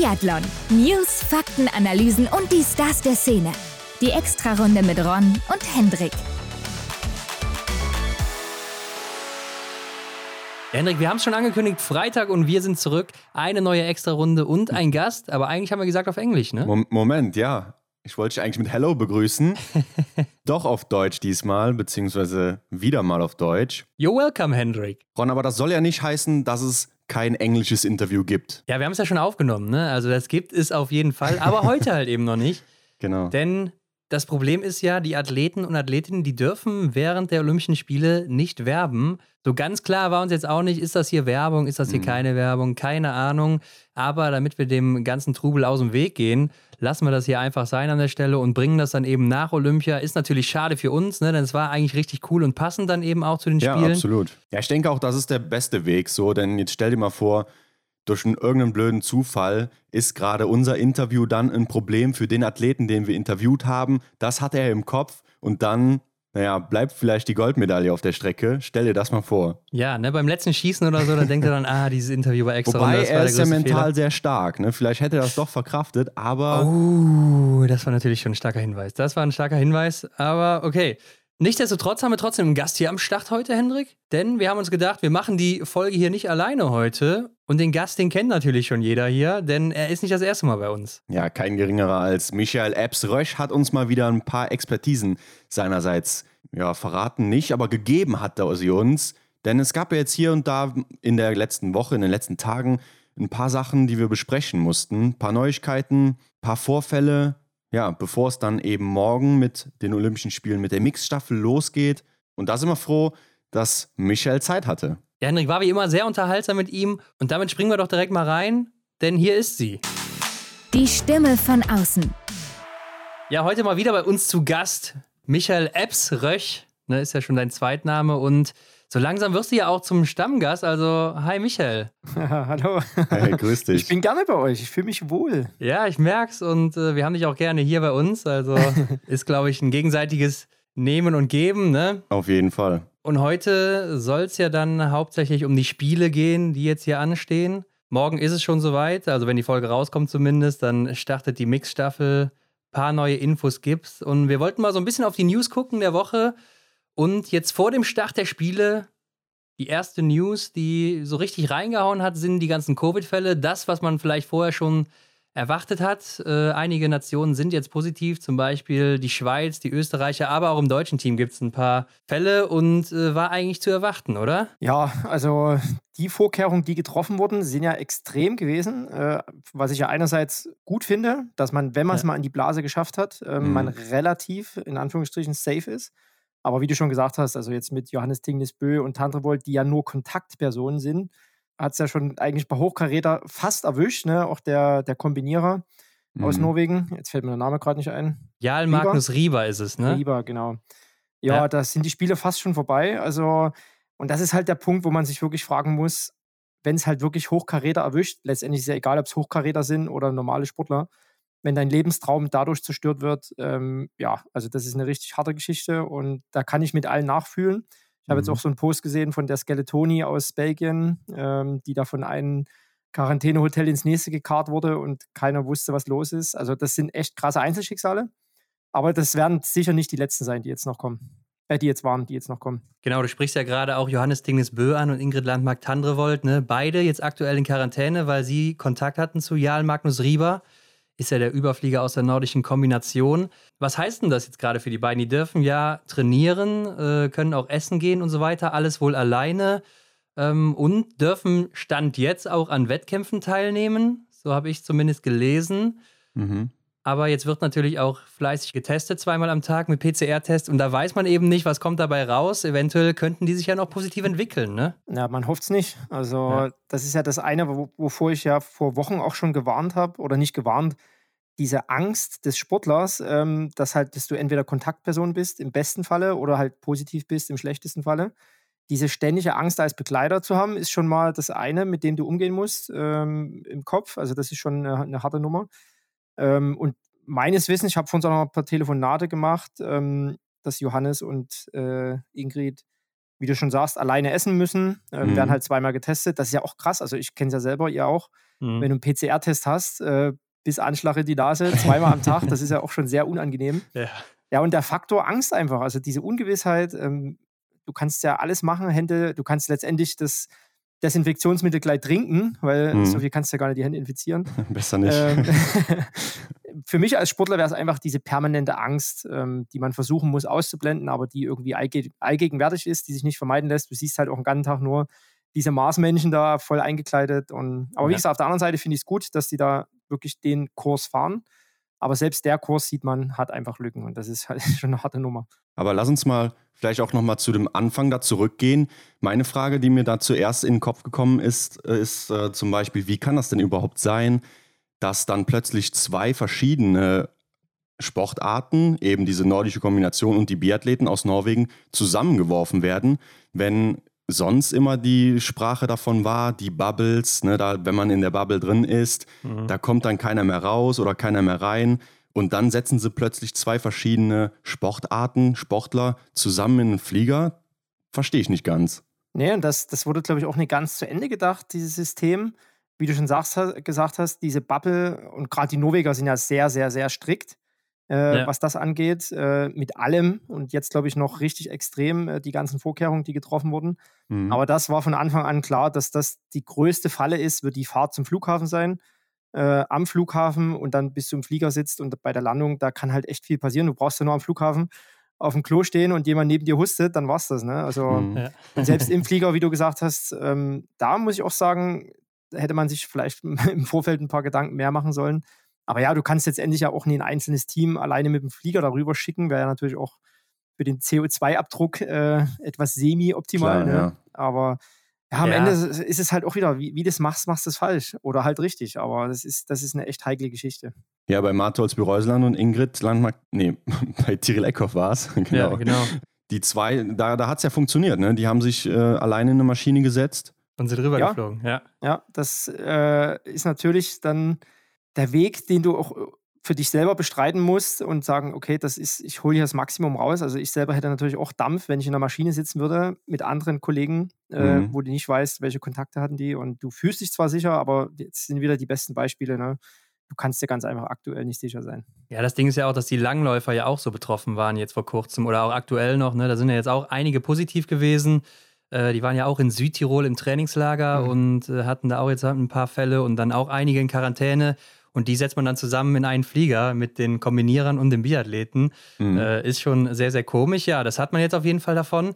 Biathlon. News, Fakten, Analysen und die Stars der Szene. Die Extrarunde mit Ron und Hendrik. Hendrik, wir haben es schon angekündigt, Freitag und wir sind zurück. Eine neue Extrarunde und ein Gast, aber eigentlich haben wir gesagt auf Englisch, ne? Moment, ja. Ich wollte dich eigentlich mit Hello begrüßen. Doch auf Deutsch diesmal, beziehungsweise wieder mal auf Deutsch. You're welcome, Hendrik. Ron, aber das soll ja nicht heißen, dass es kein englisches Interview gibt. Ja, wir haben es ja schon aufgenommen, ne? Also das gibt es auf jeden Fall, aber heute halt eben noch nicht. Genau. Denn das Problem ist ja, die Athleten und Athletinnen, die dürfen während der Olympischen Spiele nicht werben. So ganz klar war uns jetzt auch nicht, ist das hier Werbung, ist das hier mhm. keine Werbung, keine Ahnung. Aber damit wir dem ganzen Trubel aus dem Weg gehen, lassen wir das hier einfach sein an der Stelle und bringen das dann eben nach Olympia. Ist natürlich schade für uns, ne? denn es war eigentlich richtig cool und passend dann eben auch zu den Spielen. Ja, absolut. Ja, ich denke auch, das ist der beste Weg so, denn jetzt stell dir mal vor, durch einen, irgendeinen blöden Zufall ist gerade unser Interview dann ein Problem für den Athleten, den wir interviewt haben. Das hat er im Kopf und dann naja, bleibt vielleicht die Goldmedaille auf der Strecke. Stell dir das mal vor. Ja, ne, beim letzten Schießen oder so, da denkt er dann, ah, dieses Interview war extra. Wobei, er ist ja mental Fehler. sehr stark. Ne? Vielleicht hätte er das doch verkraftet, aber. Oh, das war natürlich schon ein starker Hinweis. Das war ein starker Hinweis, aber okay. Nichtsdestotrotz haben wir trotzdem einen Gast hier am Start heute, Hendrik. Denn wir haben uns gedacht, wir machen die Folge hier nicht alleine heute. Und den Gast, den kennt natürlich schon jeder hier, denn er ist nicht das erste Mal bei uns. Ja, kein geringerer als Michael Epps-Rösch hat uns mal wieder ein paar Expertisen seinerseits ja, verraten nicht, aber gegeben hat er sie uns. Denn es gab ja jetzt hier und da in der letzten Woche, in den letzten Tagen ein paar Sachen, die wir besprechen mussten. Ein paar Neuigkeiten, ein paar Vorfälle, ja, bevor es dann eben morgen mit den Olympischen Spielen mit der Mixstaffel losgeht. Und da sind wir froh, dass Michael Zeit hatte. Ja, Henrik war wie immer sehr unterhaltsam mit ihm und damit springen wir doch direkt mal rein, denn hier ist sie. Die Stimme von außen. Ja, heute mal wieder bei uns zu Gast Michael Epps Röch, ne, ist ja schon dein Zweitname und so langsam wirst du ja auch zum Stammgast. Also, hi Michael. Hallo. Hey, grüß dich. Ich bin gerne bei euch. Ich fühle mich wohl. Ja, ich merk's und äh, wir haben dich auch gerne hier bei uns. Also ist, glaube ich, ein gegenseitiges Nehmen und Geben, ne? Auf jeden Fall. Und heute soll es ja dann hauptsächlich um die Spiele gehen, die jetzt hier anstehen. Morgen ist es schon soweit, also wenn die Folge rauskommt zumindest, dann startet die Mixstaffel. Paar neue Infos gibt's. Und wir wollten mal so ein bisschen auf die News gucken der Woche. Und jetzt vor dem Start der Spiele, die erste News, die so richtig reingehauen hat, sind die ganzen Covid-Fälle. Das, was man vielleicht vorher schon erwartet hat. Äh, einige Nationen sind jetzt positiv, zum Beispiel die Schweiz, die Österreicher, aber auch im deutschen Team gibt es ein paar Fälle und äh, war eigentlich zu erwarten, oder? Ja, also die Vorkehrungen, die getroffen wurden, sind ja extrem gewesen. Äh, was ich ja einerseits gut finde, dass man, wenn man es ja. mal in die Blase geschafft hat, ähm, mhm. man relativ in Anführungsstrichen safe ist. Aber wie du schon gesagt hast, also jetzt mit Johannes Tingnes Bö und Tandrevold, die ja nur Kontaktpersonen sind, hat es ja schon eigentlich bei Hochkaräter fast erwischt, ne? Auch der, der Kombinierer mhm. aus Norwegen. Jetzt fällt mir der Name gerade nicht ein. Jarl Magnus Rieber ist es, ne? Rieber, genau. Ja, ja, da sind die Spiele fast schon vorbei. Also, und das ist halt der Punkt, wo man sich wirklich fragen muss, wenn es halt wirklich Hochkaräter erwischt, letztendlich ist ja egal, ob es Hochkaräter sind oder normale Sportler, wenn dein Lebenstraum dadurch zerstört wird, ähm, ja, also das ist eine richtig harte Geschichte und da kann ich mit allen nachfühlen. Ich habe mhm. jetzt auch so einen Post gesehen von der Skeletoni aus Belgien, ähm, die da von einem Quarantänehotel ins nächste gekarrt wurde und keiner wusste, was los ist. Also das sind echt krasse Einzelschicksale. Aber das werden sicher nicht die letzten sein, die jetzt noch kommen. Äh, die jetzt waren, die jetzt noch kommen. Genau, du sprichst ja gerade auch Johannes Dingnes Bö an und Ingrid Landmark-Tandrevold. Ne? Beide jetzt aktuell in Quarantäne, weil sie Kontakt hatten zu Jarl Magnus Rieber ist ja der Überflieger aus der nordischen Kombination. Was heißt denn das jetzt gerade für die beiden? Die dürfen ja trainieren, äh, können auch essen gehen und so weiter, alles wohl alleine ähm, und dürfen Stand jetzt auch an Wettkämpfen teilnehmen. So habe ich zumindest gelesen. Mhm. Aber jetzt wird natürlich auch fleißig getestet, zweimal am Tag mit PCR-Test. Und da weiß man eben nicht, was kommt dabei raus. Eventuell könnten die sich ja noch positiv entwickeln, ne? Ja, man hofft es nicht. Also, ja. das ist ja das eine, wovor ich ja vor Wochen auch schon gewarnt habe oder nicht gewarnt. Diese Angst des Sportlers, ähm, dass halt, dass du entweder Kontaktperson bist, im besten Falle, oder halt positiv bist, im schlechtesten Falle. Diese ständige Angst als Begleiter zu haben, ist schon mal das eine, mit dem du umgehen musst ähm, im Kopf. Also, das ist schon eine, eine harte Nummer. Ähm, und meines Wissens, ich habe von uns auch noch ein paar Telefonate gemacht, ähm, dass Johannes und äh, Ingrid, wie du schon sagst, alleine essen müssen, äh, mhm. werden halt zweimal getestet. Das ist ja auch krass. Also ich kenne es ja selber, ihr auch. mhm. wenn du einen PCR-Test hast, äh, bis Anschlag in die Nase, zweimal am Tag, das ist ja auch schon sehr unangenehm. Ja. ja, und der Faktor Angst einfach, also diese Ungewissheit, ähm, du kannst ja alles machen, Hände, du kannst letztendlich das Desinfektionsmittel gleich trinken, weil mhm. so viel kannst du ja gar nicht die Hände infizieren. Besser nicht. Ähm, für mich als Sportler wäre es einfach diese permanente Angst, ähm, die man versuchen muss auszublenden, aber die irgendwie allgegenwärtig ist, die sich nicht vermeiden lässt. Du siehst halt auch den ganzen Tag nur diese Marsmännchen da voll eingekleidet. Und, aber wie gesagt, auf der anderen Seite finde ich es gut, dass die da wirklich den Kurs fahren. Aber selbst der Kurs sieht man, hat einfach Lücken und das ist halt schon eine harte Nummer. Aber lass uns mal vielleicht auch nochmal zu dem Anfang da zurückgehen. Meine Frage, die mir da zuerst in den Kopf gekommen ist, ist äh, zum Beispiel, wie kann das denn überhaupt sein, dass dann plötzlich zwei verschiedene Sportarten, eben diese nordische Kombination und die Biathleten aus Norwegen, zusammengeworfen werden, wenn sonst immer die Sprache davon war, die Bubbles, ne, da, wenn man in der Bubble drin ist, mhm. da kommt dann keiner mehr raus oder keiner mehr rein. Und dann setzen sie plötzlich zwei verschiedene Sportarten, Sportler zusammen in einen Flieger. Verstehe ich nicht ganz. Nee, und das, das wurde, glaube ich, auch nicht ganz zu Ende gedacht, dieses System. Wie du schon sagst, gesagt hast, diese Bubble und gerade die Norweger sind ja sehr, sehr, sehr strikt äh, ja. was das angeht, äh, mit allem und jetzt glaube ich noch richtig extrem äh, die ganzen Vorkehrungen, die getroffen wurden. Mhm. Aber das war von Anfang an klar, dass das die größte Falle ist, wird die Fahrt zum Flughafen sein. Äh, am Flughafen und dann bis zum Flieger sitzt und bei der Landung, da kann halt echt viel passieren. Du brauchst ja nur am Flughafen auf dem Klo stehen und jemand neben dir hustet, dann war's das. Ne? Also mhm. ja. selbst im Flieger, wie du gesagt hast, ähm, da muss ich auch sagen, hätte man sich vielleicht im Vorfeld ein paar Gedanken mehr machen sollen. Aber ja, du kannst jetzt endlich ja auch nie ein einzelnes Team alleine mit dem Flieger darüber schicken. Wäre ja natürlich auch für den CO2-Abdruck äh, etwas semi-optimal. Ne? Ja. Aber ja, am ja. Ende ist es halt auch wieder, wie, wie du das machst, machst du es falsch oder halt richtig. Aber das ist, das ist eine echt heikle Geschichte. Ja, bei Martholz Bereusland und Ingrid Landmark, nee, bei Tyrell Eckhoff war es. genau. Ja, genau. Die zwei, da, da hat es ja funktioniert, ne? Die haben sich äh, alleine in eine Maschine gesetzt. Und sind drüber ja. geflogen, ja. Ja, das äh, ist natürlich dann der Weg, den du auch äh, für dich selber bestreiten musst und sagen, okay, das ist, ich hole hier das Maximum raus. Also ich selber hätte natürlich auch Dampf, wenn ich in der Maschine sitzen würde mit anderen Kollegen, äh, mhm. wo du nicht weißt, welche Kontakte hatten die. Und du fühlst dich zwar sicher, aber jetzt sind wieder die besten Beispiele. Ne? Du kannst dir ganz einfach aktuell nicht sicher sein. Ja, das Ding ist ja auch, dass die Langläufer ja auch so betroffen waren jetzt vor kurzem oder auch aktuell noch. Ne? Da sind ja jetzt auch einige positiv gewesen. Äh, die waren ja auch in Südtirol im Trainingslager mhm. und äh, hatten da auch jetzt ein paar Fälle und dann auch einige in Quarantäne. Und die setzt man dann zusammen in einen Flieger mit den Kombinierern und den Biathleten. Mhm. Äh, ist schon sehr, sehr komisch. Ja, das hat man jetzt auf jeden Fall davon.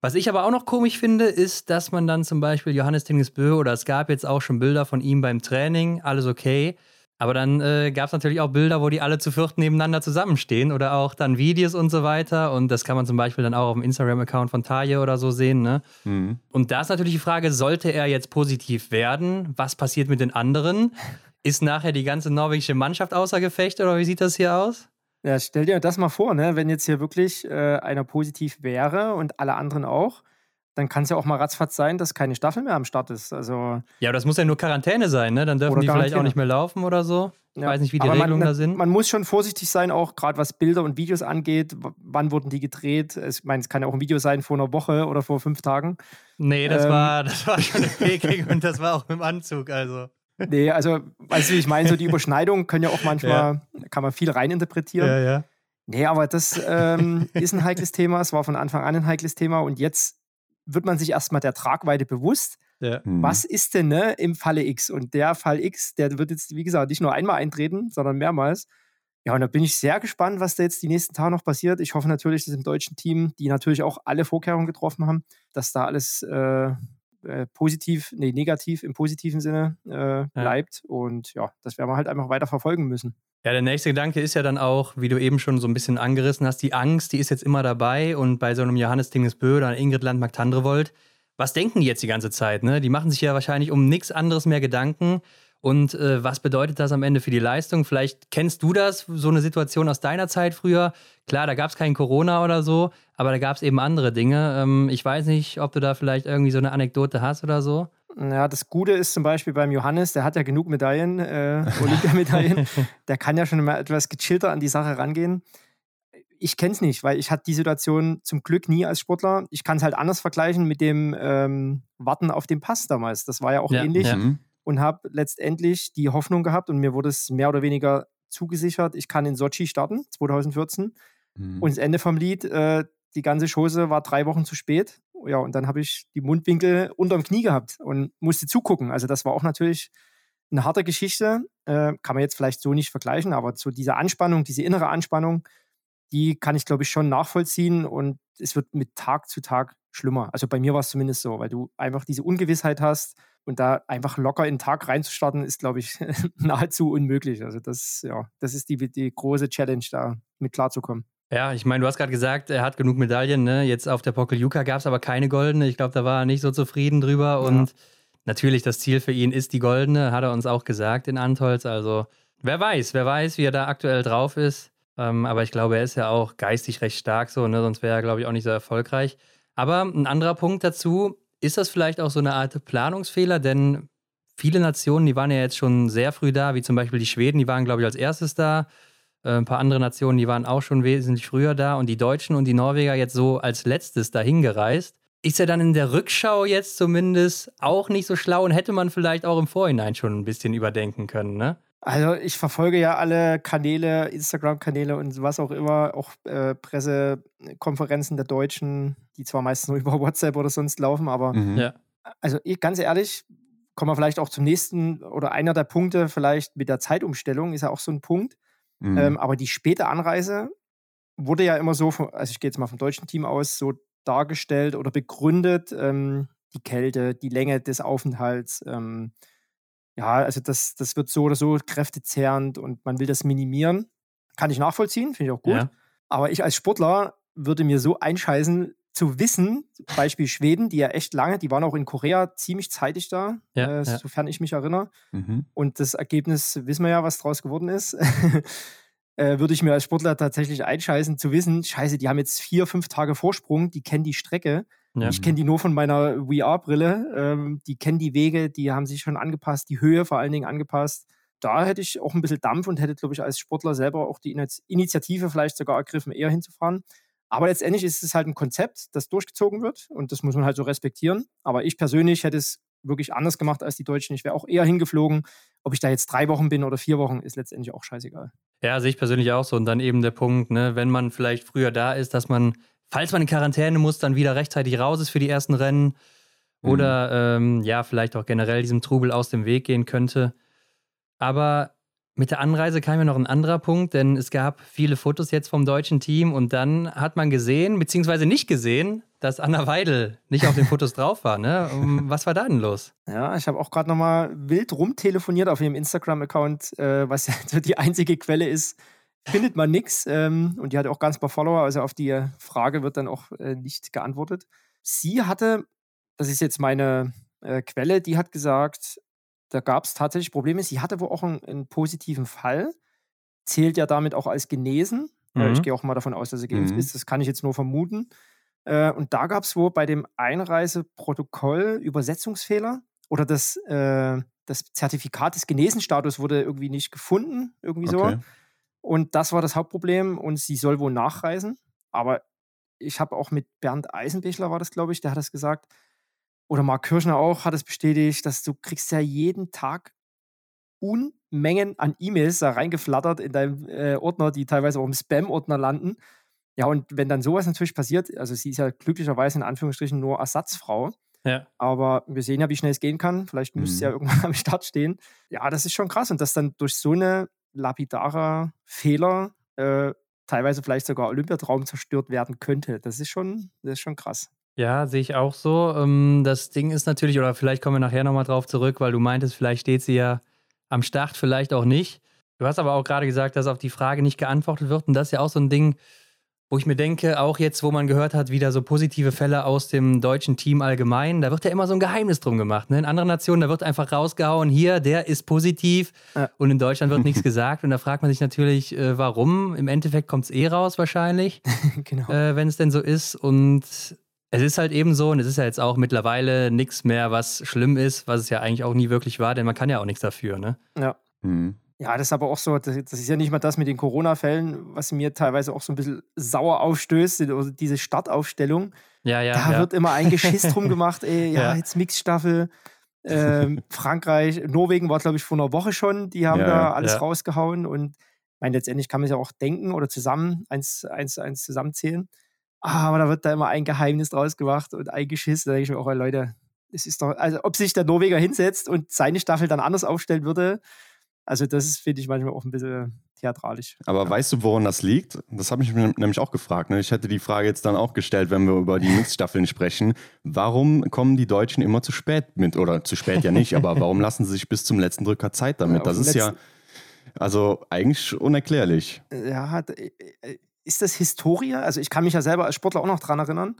Was ich aber auch noch komisch finde, ist, dass man dann zum Beispiel Johannes Tingesbö oder es gab jetzt auch schon Bilder von ihm beim Training, alles okay. Aber dann äh, gab es natürlich auch Bilder, wo die alle zu viert nebeneinander zusammenstehen oder auch dann Videos und so weiter. Und das kann man zum Beispiel dann auch auf dem Instagram-Account von Taje oder so sehen. Ne? Mhm. Und da ist natürlich die Frage, sollte er jetzt positiv werden? Was passiert mit den anderen? Ist nachher die ganze norwegische Mannschaft außer Gefecht oder wie sieht das hier aus? Ja, stell dir das mal vor, ne? wenn jetzt hier wirklich äh, einer positiv wäre und alle anderen auch, dann kann es ja auch mal ratzfatz sein, dass keine Staffel mehr am Start ist. Also, ja, aber das muss ja nur Quarantäne sein, ne? Dann dürfen die vielleicht auch nicht mehr laufen oder so. Ich ja. weiß nicht, wie die aber Regelungen man, da sind. Man muss schon vorsichtig sein, auch gerade was Bilder und Videos angeht. wann wurden die gedreht? Ich meine, es kann ja auch ein Video sein vor einer Woche oder vor fünf Tagen. Nee, das, ähm, war, das war schon eine Faking und das war auch dem Anzug. Also. Nee, also, weißt du, wie ich meine, so die Überschneidungen können ja auch manchmal, ja. kann man viel reininterpretieren. Ja, ja. Nee, aber das ähm, ist ein heikles Thema. Es war von Anfang an ein heikles Thema und jetzt wird man sich erstmal der Tragweite bewusst. Ja. Mhm. Was ist denn ne, im Falle X? Und der Fall X, der wird jetzt, wie gesagt, nicht nur einmal eintreten, sondern mehrmals. Ja, und da bin ich sehr gespannt, was da jetzt die nächsten Tage noch passiert. Ich hoffe natürlich, dass im deutschen Team, die natürlich auch alle Vorkehrungen getroffen haben, dass da alles äh, äh, positiv, nee, negativ im positiven Sinne äh, bleibt. Ja. Und ja, das werden wir halt einfach weiter verfolgen müssen. Ja, der nächste Gedanke ist ja dann auch, wie du eben schon so ein bisschen angerissen hast, die Angst, die ist jetzt immer dabei. Und bei so einem Johannes Dingesbö oder Ingrid Landmark-Tandrevold, was denken die jetzt die ganze Zeit? Ne? Die machen sich ja wahrscheinlich um nichts anderes mehr Gedanken. Und äh, was bedeutet das am Ende für die Leistung? Vielleicht kennst du das, so eine Situation aus deiner Zeit früher. Klar, da gab es kein Corona oder so, aber da gab es eben andere Dinge. Ähm, ich weiß nicht, ob du da vielleicht irgendwie so eine Anekdote hast oder so. Ja, das Gute ist zum Beispiel beim Johannes, der hat ja genug Medaillen, äh, Olympiamedaillen. der kann ja schon mal etwas gechillter an die Sache rangehen. Ich kenne es nicht, weil ich hatte die Situation zum Glück nie als Sportler. Ich kann es halt anders vergleichen mit dem ähm, Warten auf den Pass damals. Das war ja auch ja, ähnlich. Ja. Und habe letztendlich die Hoffnung gehabt und mir wurde es mehr oder weniger zugesichert, ich kann in Sochi starten, 2014. Mhm. Und das Ende vom Lied, äh, die ganze Chose war drei Wochen zu spät. Ja, und dann habe ich die Mundwinkel unterm Knie gehabt und musste zugucken. Also das war auch natürlich eine harte Geschichte. Äh, kann man jetzt vielleicht so nicht vergleichen, aber so diese Anspannung, diese innere Anspannung, die kann ich, glaube ich, schon nachvollziehen und es wird mit Tag zu Tag schlimmer. Also bei mir war es zumindest so, weil du einfach diese Ungewissheit hast und da einfach locker in den Tag reinzustarten, ist, glaube ich, nahezu unmöglich. Also das, ja, das ist die, die große Challenge, da mit klarzukommen. Ja, ich meine, du hast gerade gesagt, er hat genug Medaillen. Ne? Jetzt auf der Pokeljuka gab es aber keine goldene. Ich glaube, da war er nicht so zufrieden drüber. Und ja. natürlich, das Ziel für ihn ist die goldene, hat er uns auch gesagt in Antolz. Also wer weiß, wer weiß, wie er da aktuell drauf ist. Ähm, aber ich glaube, er ist ja auch geistig recht stark so, ne? sonst wäre er, glaube ich, auch nicht so erfolgreich. Aber ein anderer Punkt dazu, ist das vielleicht auch so eine Art Planungsfehler? Denn viele Nationen, die waren ja jetzt schon sehr früh da, wie zum Beispiel die Schweden, die waren, glaube ich, als erstes da. Äh, ein paar andere Nationen, die waren auch schon wesentlich früher da. Und die Deutschen und die Norweger jetzt so als letztes dahin gereist. Ist ja dann in der Rückschau jetzt zumindest auch nicht so schlau und hätte man vielleicht auch im Vorhinein schon ein bisschen überdenken können, ne? Also ich verfolge ja alle Kanäle, Instagram-Kanäle und was auch immer, auch äh, Pressekonferenzen der Deutschen, die zwar meistens nur über WhatsApp oder sonst laufen, aber mhm. ja. also ich, ganz ehrlich, kommen wir vielleicht auch zum nächsten oder einer der Punkte, vielleicht mit der Zeitumstellung, ist ja auch so ein Punkt. Mhm. Ähm, aber die späte Anreise wurde ja immer so, also ich gehe jetzt mal vom deutschen Team aus, so dargestellt oder begründet, ähm, die Kälte, die Länge des Aufenthalts, ähm, ja, also das, das wird so oder so kräftezehrend und man will das minimieren. Kann ich nachvollziehen, finde ich auch gut. Ja. Aber ich als Sportler würde mir so einscheißen, zu wissen, Beispiel Schweden, die ja echt lange, die waren auch in Korea ziemlich zeitig da, ja, äh, ja. sofern ich mich erinnere. Mhm. Und das Ergebnis wissen wir ja, was draus geworden ist. äh, würde ich mir als Sportler tatsächlich einscheißen, zu wissen, scheiße, die haben jetzt vier, fünf Tage Vorsprung, die kennen die Strecke. Ja. Ich kenne die nur von meiner VR-Brille. Ähm, die kennen die Wege, die haben sich schon angepasst, die Höhe vor allen Dingen angepasst. Da hätte ich auch ein bisschen Dampf und hätte, glaube ich, als Sportler selber auch die Initiative vielleicht sogar ergriffen, eher hinzufahren. Aber letztendlich ist es halt ein Konzept, das durchgezogen wird und das muss man halt so respektieren. Aber ich persönlich hätte es wirklich anders gemacht als die Deutschen. Ich wäre auch eher hingeflogen. Ob ich da jetzt drei Wochen bin oder vier Wochen, ist letztendlich auch scheißegal. Ja, sehe ich persönlich auch so. Und dann eben der Punkt, ne, wenn man vielleicht früher da ist, dass man falls man in Quarantäne muss, dann wieder rechtzeitig raus ist für die ersten Rennen. Mhm. Oder ähm, ja, vielleicht auch generell diesem Trubel aus dem Weg gehen könnte. Aber mit der Anreise kam ja noch ein anderer Punkt, denn es gab viele Fotos jetzt vom deutschen Team und dann hat man gesehen, beziehungsweise nicht gesehen, dass Anna Weidel nicht auf den Fotos drauf war. Ne? Was war da denn los? Ja, ich habe auch gerade nochmal wild rumtelefoniert auf ihrem Instagram-Account, äh, was ja die einzige Quelle ist, findet man nichts. Ähm, und die hat auch ganz paar Follower, also auf die Frage wird dann auch äh, nicht geantwortet. Sie hatte, das ist jetzt meine äh, Quelle, die hat gesagt, da gab es tatsächlich Probleme. Sie hatte wohl auch einen, einen, positiven Fall, zählt ja damit auch als genesen. Äh, mhm. ich gehe auch mal davon aus, dass sie geimpft mhm. ist. Das kann ich jetzt nur vermuten. Äh, und da gab es wohl bei dem Einreiseprotokoll Übersetzungsfehler oder das, äh, das Zertifikat des Genesenstatus wurde irgendwie nicht gefunden, irgendwie okay. so. Und das war das Hauptproblem und sie soll wohl nachreisen. Aber ich habe auch mit Bernd Eisenbichler, war das, glaube ich, der hat das gesagt, oder Marc Kirschner auch, hat es bestätigt, dass du kriegst ja jeden Tag Unmengen an E-Mails da reingeflattert in deinem äh, Ordner, die teilweise auch im Spam-Ordner landen. Ja, und wenn dann sowas natürlich passiert, also sie ist ja glücklicherweise in Anführungsstrichen nur Ersatzfrau, ja. Aber wir sehen ja, wie schnell es gehen kann. Vielleicht müsste mhm. es ja irgendwann am Start stehen. Ja, das ist schon krass. Und dass dann durch so eine lapidarer Fehler äh, teilweise vielleicht sogar Olympiatraum zerstört werden könnte. Das ist schon, das ist schon krass. Ja, sehe ich auch so. Ähm, das Ding ist natürlich, oder vielleicht kommen wir nachher nochmal drauf zurück, weil du meintest, vielleicht steht sie ja am Start, vielleicht auch nicht. Du hast aber auch gerade gesagt, dass auf die Frage nicht geantwortet wird. Und das ist ja auch so ein Ding, wo ich mir denke, auch jetzt, wo man gehört hat, wieder so positive Fälle aus dem deutschen Team allgemein, da wird ja immer so ein Geheimnis drum gemacht. Ne? In anderen Nationen, da wird einfach rausgehauen, hier, der ist positiv ja. und in Deutschland wird nichts gesagt. Und da fragt man sich natürlich, äh, warum. Im Endeffekt kommt es eh raus wahrscheinlich, genau. äh, wenn es denn so ist. Und es ist halt eben so, und es ist ja jetzt auch mittlerweile nichts mehr, was schlimm ist, was es ja eigentlich auch nie wirklich war, denn man kann ja auch nichts dafür. Ne? Ja. Mhm. Ja, das ist aber auch so, das, das ist ja nicht mal das mit den Corona-Fällen, was mir teilweise auch so ein bisschen sauer aufstößt, also diese Startaufstellung. Ja, ja. Da ja. wird immer ein Geschiss drum gemacht, ey, ja, ja. jetzt Mixstaffel. ähm, Frankreich, Norwegen war, glaube ich, vor einer Woche schon. Die haben Ja, da alles ja. rausgehauen und ich meine, letztendlich kann man es ja auch denken oder zusammen, eins, eins, eins zusammenzählen. Aber da wird da immer ein Geheimnis draus gemacht und eingeschissen. Da denke ich mir auch, ey, Leute, es ist doch, also ob sich der Norweger hinsetzt und seine Staffel dann anders aufstellen würde, also das ist, finde ich manchmal auch ein bisschen theatralisch. Aber weißt du, woran das liegt? Das habe ich mir nämlich auch gefragt. Ne? Ich hätte die Frage jetzt dann auch gestellt, wenn wir über die Mixstaffeln sprechen. Warum kommen die Deutschen immer zu spät mit? Oder zu spät ja nicht, aber warum lassen sie sich bis zum letzten Drücker Zeit damit? Ja, Das ist ja, also eigentlich unerklärlich. Ja, äh, äh, ist das Historie? Also ich kann mich ja selber als Sportler auch noch dran erinnern.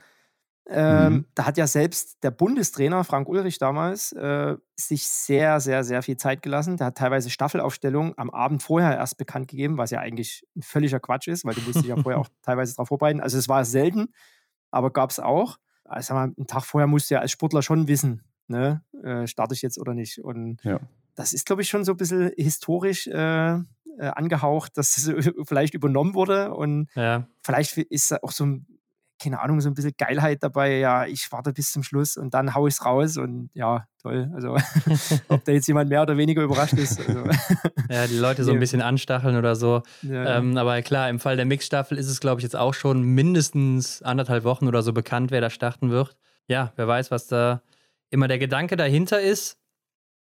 Ähm, Mhm. Da hat ja selbst der Bundestrainer Frank Ulrich damals äh, sich sehr, sehr, sehr viel Zeit gelassen. Der hat teilweise Staffelaufstellungen am Abend vorher erst bekannt gegeben, was ja eigentlich ein völliger Quatsch ist, weil du musst dich ja vorher auch teilweise darauf vorbereiten. Also es war selten, aber gab es auch. Also mal, einen Tag vorher musst du ja als Sportler schon wissen, ne, äh, starte ich jetzt oder nicht. Und Ja. das ist, glaube ich, schon so ein bisschen historisch äh, äh, angehaucht, dass es vielleicht übernommen wurde und Ja. vielleicht ist auch so ein, keine Ahnung, so ein bisschen Geilheit dabei. Ja, ich warte bis zum Schluss und dann hau ich es raus und ja, toll. Also, ob da jetzt jemand mehr oder weniger überrascht ist. Also, ja, die Leute so ein bisschen anstacheln oder so. ja, Ähm, aber klar, im Fall der Mixstaffel ist es, glaube ich, jetzt auch schon mindestens anderthalb Wochen oder so bekannt, wer da starten wird. Ja, wer weiß, was da immer der Gedanke dahinter ist.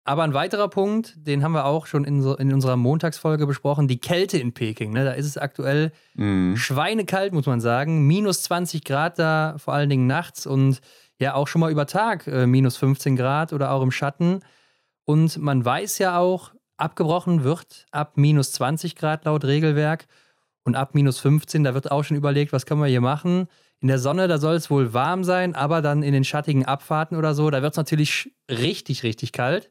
Aber ein weiterer Punkt, den haben wir auch schon in, so, in unserer Montagsfolge besprochen, die Kälte in Peking. Ne? Da ist es aktuell Mhm. schweinekalt, muss man sagen. Minus 20 Grad da, vor allen Dingen nachts und ja auch schon mal über Tag äh, minus 15 Grad oder auch im Schatten. Und man weiß ja auch, abgebrochen wird ab minus 20 Grad laut Regelwerk und ab minus 15, da wird auch schon überlegt, was können wir hier machen. In der Sonne, da soll es wohl warm sein, aber dann in den schattigen Abfahrten oder so, da wird es natürlich richtig, richtig kalt.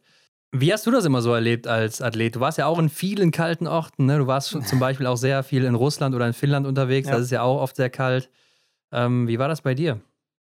Wie hast du das immer so erlebt als Athlet? Du warst ja auch in vielen kalten Orten. Ne? Du warst zum Beispiel auch sehr viel in Russland oder in Finnland unterwegs. Ja. Das ist ja auch oft sehr kalt. Ähm, wie war das bei dir?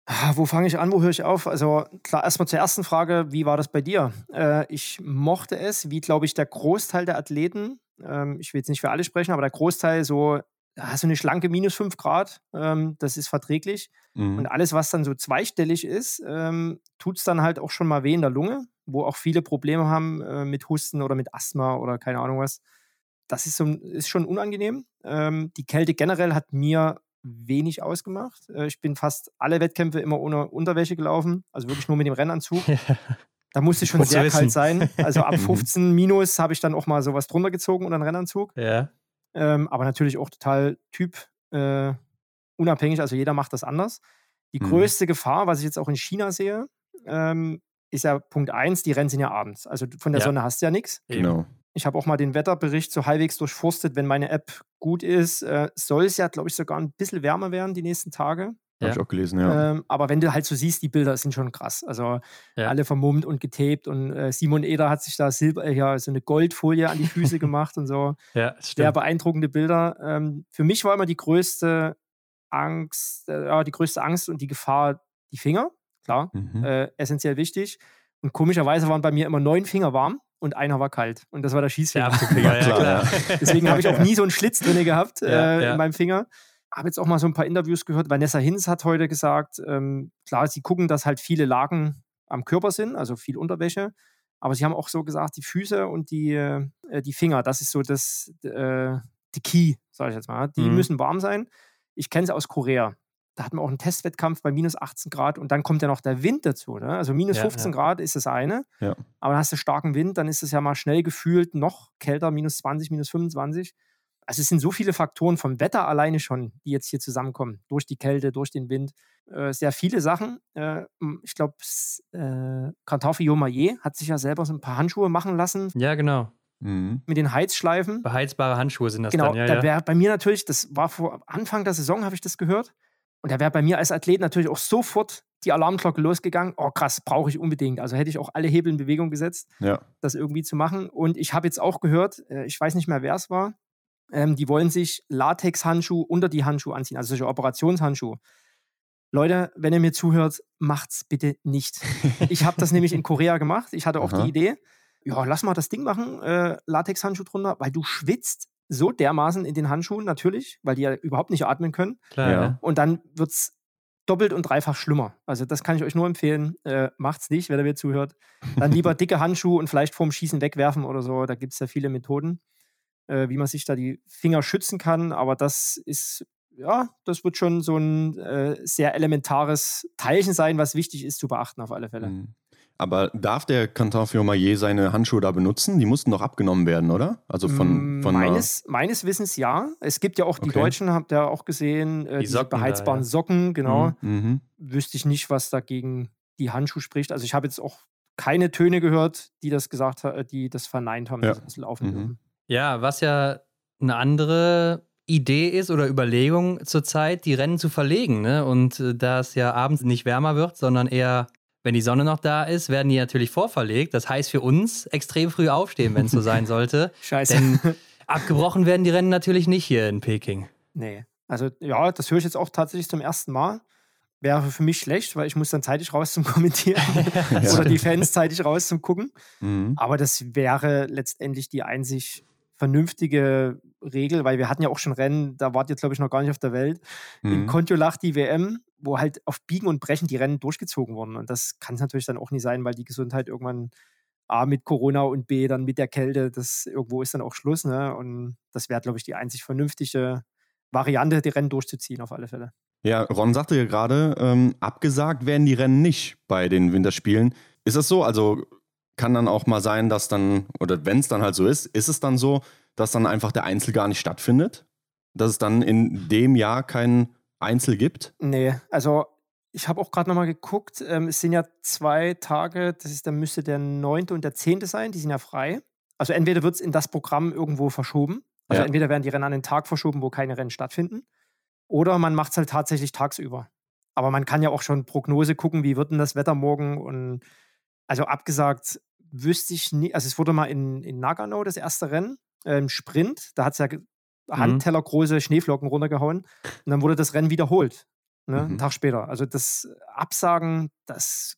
Ah, Wo fange ich an, wo höre ich auf? Also klar, erstmal zur ersten Frage, wie war das bei dir? Äh, ich mochte es, wie glaube ich der Großteil der Athleten, ähm, ich will jetzt nicht für alle sprechen, aber der Großteil so, ja, so eine schlanke minus 5 Grad, ähm, das ist verträglich. Mhm. Und alles, was dann so zweistellig ist, ähm, tut es dann halt auch schon mal weh in der Lunge, wo auch viele Probleme haben äh, mit Husten oder mit Asthma oder keine Ahnung was. Das ist, so, ist schon unangenehm. Ähm, die Kälte generell hat mir wenig ausgemacht. Äh, ich bin fast alle Wettkämpfe immer ohne Unterwäsche gelaufen, also wirklich nur mit dem Rennanzug. Da musste schon sehr wissen. kalt sein. Also ab Mhm. 15 minus habe ich dann auch mal sowas drunter gezogen oder einen Rennanzug. ja. Ähm, aber natürlich auch total typ äh, unabhängig, also jeder macht das anders. Die Mhm. größte Gefahr, was ich jetzt auch in China sehe, ähm, ist ja Punkt eins, die Rennen sind ja abends. Also von der Ja. Sonne hast du ja nichts. Genau. Ich habe auch mal den Wetterbericht so halbwegs durchforstet, wenn meine App gut ist, äh, soll es ja, glaube ich, sogar ein bisschen wärmer werden die nächsten Tage. Ja. Habe ich auch gelesen, ja. Ähm, aber wenn du halt so siehst, die Bilder sind schon krass. Also Ja. alle vermummt und getaped und äh, Simon Eder hat sich da Silber, äh, ja, so eine Goldfolie an die Füße gemacht und so. Ja, Sehr stimmt. beeindruckende Bilder. Ähm, für mich war immer die größte Angst, äh, ja, die größte Angst und die Gefahr die Finger. Klar, Mhm. äh, essentiell wichtig. Und komischerweise waren bei mir immer neun Finger warm und einer war kalt. Und das war der Schießfinger. Ja, Klar, klar. Deswegen habe ich auch nie so einen Schlitz drin gehabt äh, Ja, ja. in meinem Finger. Habe jetzt auch mal so ein paar Interviews gehört. Vanessa Hinz hat heute gesagt, ähm, klar, sie gucken, dass halt viele Lagen am Körper sind, also viel Unterwäsche. Aber sie haben auch so gesagt, die Füße und die, äh, die Finger, das ist so das, äh, die Key, sage ich jetzt mal. Die Mhm. müssen warm sein. Ich kenne es aus Korea. Da hatten wir auch einen Testwettkampf bei minus 18 Grad und dann kommt ja noch der Wind dazu. Ne? Also minus Ja, 15 ja. Grad ist das eine. Ja. Aber dann hast du starken Wind, dann ist es ja mal schnell gefühlt noch kälter, minus 20, minus 25. Also es sind so viele Faktoren vom Wetter alleine schon, die jetzt hier zusammenkommen. Durch die Kälte, durch den Wind. Äh, sehr viele Sachen. Äh, ich glaube, äh, Kantafi Yomaye hat sich ja selber so ein paar Handschuhe machen lassen Ja, genau. Mhm. mit den Heizschleifen. Beheizbare Handschuhe sind das Genau, dann, ja. da ja. wäre bei mir natürlich, das war vor Anfang der Saison, habe ich das gehört. Und da wäre bei mir als Athlet natürlich auch sofort die Alarmglocke losgegangen. Oh, krass, brauche ich unbedingt. Also hätte ich auch alle Hebel in Bewegung gesetzt, Ja. das irgendwie zu machen. Und ich habe jetzt auch gehört, äh, ich weiß nicht mehr, wer es war, ähm, die wollen sich Latex-Handschuhe unter die Handschuhe anziehen, also solche Operationshandschuhe. Leute, wenn ihr mir zuhört, macht's bitte nicht. Ich habe das nämlich in Korea gemacht. Ich hatte auch Aha. die Idee, ja, lass mal das Ding machen, äh, Latex-Handschuh drunter, weil du schwitzt so dermaßen in den Handschuhen natürlich, weil die ja überhaupt nicht atmen können. Klar, Ja. Und dann wird's doppelt und dreifach schlimmer. Also das kann ich euch nur empfehlen. Äh, macht's nicht, wenn ihr mir zuhört. Dann lieber dicke Handschuhe und vielleicht vorm Schießen wegwerfen oder so. Da gibt es ja viele Methoden, äh, wie man sich da die Finger schützen kann. Aber das ist, ja, das wird schon so ein äh, sehr elementares Teilchen sein, was wichtig ist zu beachten auf alle Fälle. Mhm. Aber darf der Canton Fiormaillet seine Handschuhe da benutzen? Die mussten doch abgenommen werden, oder? Also von, mm, von meines, meines Wissens ja. Es gibt ja auch die okay. Deutschen, habt ihr auch gesehen, äh, die diese beheizbaren da, ja. Socken, genau. Mhm. mhm. Wüsste ich nicht, was dagegen die Handschuhe spricht. Also ich habe jetzt auch keine Töne gehört, die das gesagt haben, die das verneint haben, ja. dass das laufen mhm. Ja, was ja eine andere Idee ist oder Überlegung zurzeit, die Rennen zu verlegen. Ne? Und äh, da es ja abends nicht wärmer wird, sondern eher wenn die Sonne noch da ist, werden die natürlich vorverlegt. Das heißt für uns extrem früh aufstehen, wenn es so sein sollte. Scheiße. Denn abgebrochen werden die Rennen natürlich nicht hier in Peking. Nee. Also ja, das höre ich jetzt auch tatsächlich zum ersten Mal. Wäre für mich schlecht, weil ich muss dann zeitig raus zum Kommentieren ja. oder die Fans zeitig raus zum Gucken. Mhm. Aber das wäre letztendlich die einzig vernünftige Regel, weil wir hatten ja auch schon Rennen, da wart ihr, glaube ich, noch gar nicht auf der Welt. Mhm. In Kontiolach die WM, wo halt auf Biegen und Brechen die Rennen durchgezogen wurden. Und das kann es natürlich dann auch nicht sein, weil die Gesundheit irgendwann A mit Corona und B dann mit der Kälte, das irgendwo ist dann auch Schluss. Ne? Und das wäre, glaube ich, die einzig vernünftige Variante, die Rennen durchzuziehen, auf alle Fälle. Ja, Ron sagte ja gerade, ähm, abgesagt werden die Rennen nicht bei den Winterspielen. Ist das so? Also kann dann auch mal sein, dass dann, oder wenn es dann halt so ist, ist es dann so, dass dann einfach der Einzel gar nicht stattfindet? Dass es dann in dem Jahr kein Einzel gibt? Nee, also ich habe auch gerade nochmal geguckt. Ähm, es sind ja zwei Tage, das ist, dann müsste der 9. und der 10. sein, die sind ja frei. Also entweder wird es in das Programm irgendwo verschoben. Also ja. entweder werden die Rennen an den Tag verschoben, wo keine Rennen stattfinden. Oder man macht es halt tatsächlich tagsüber. Aber man kann ja auch schon Prognose gucken, wie wird denn das Wetter morgen. Und also abgesagt wüsste ich nie, also es wurde mal in, in Nagano das erste Rennen, äh, Sprint, da hat es ja. Handtellergroße Schneeflocken runtergehauen. Und dann wurde das Rennen wiederholt. Ne, mhm. Einen Tag später. Also das Absagen, das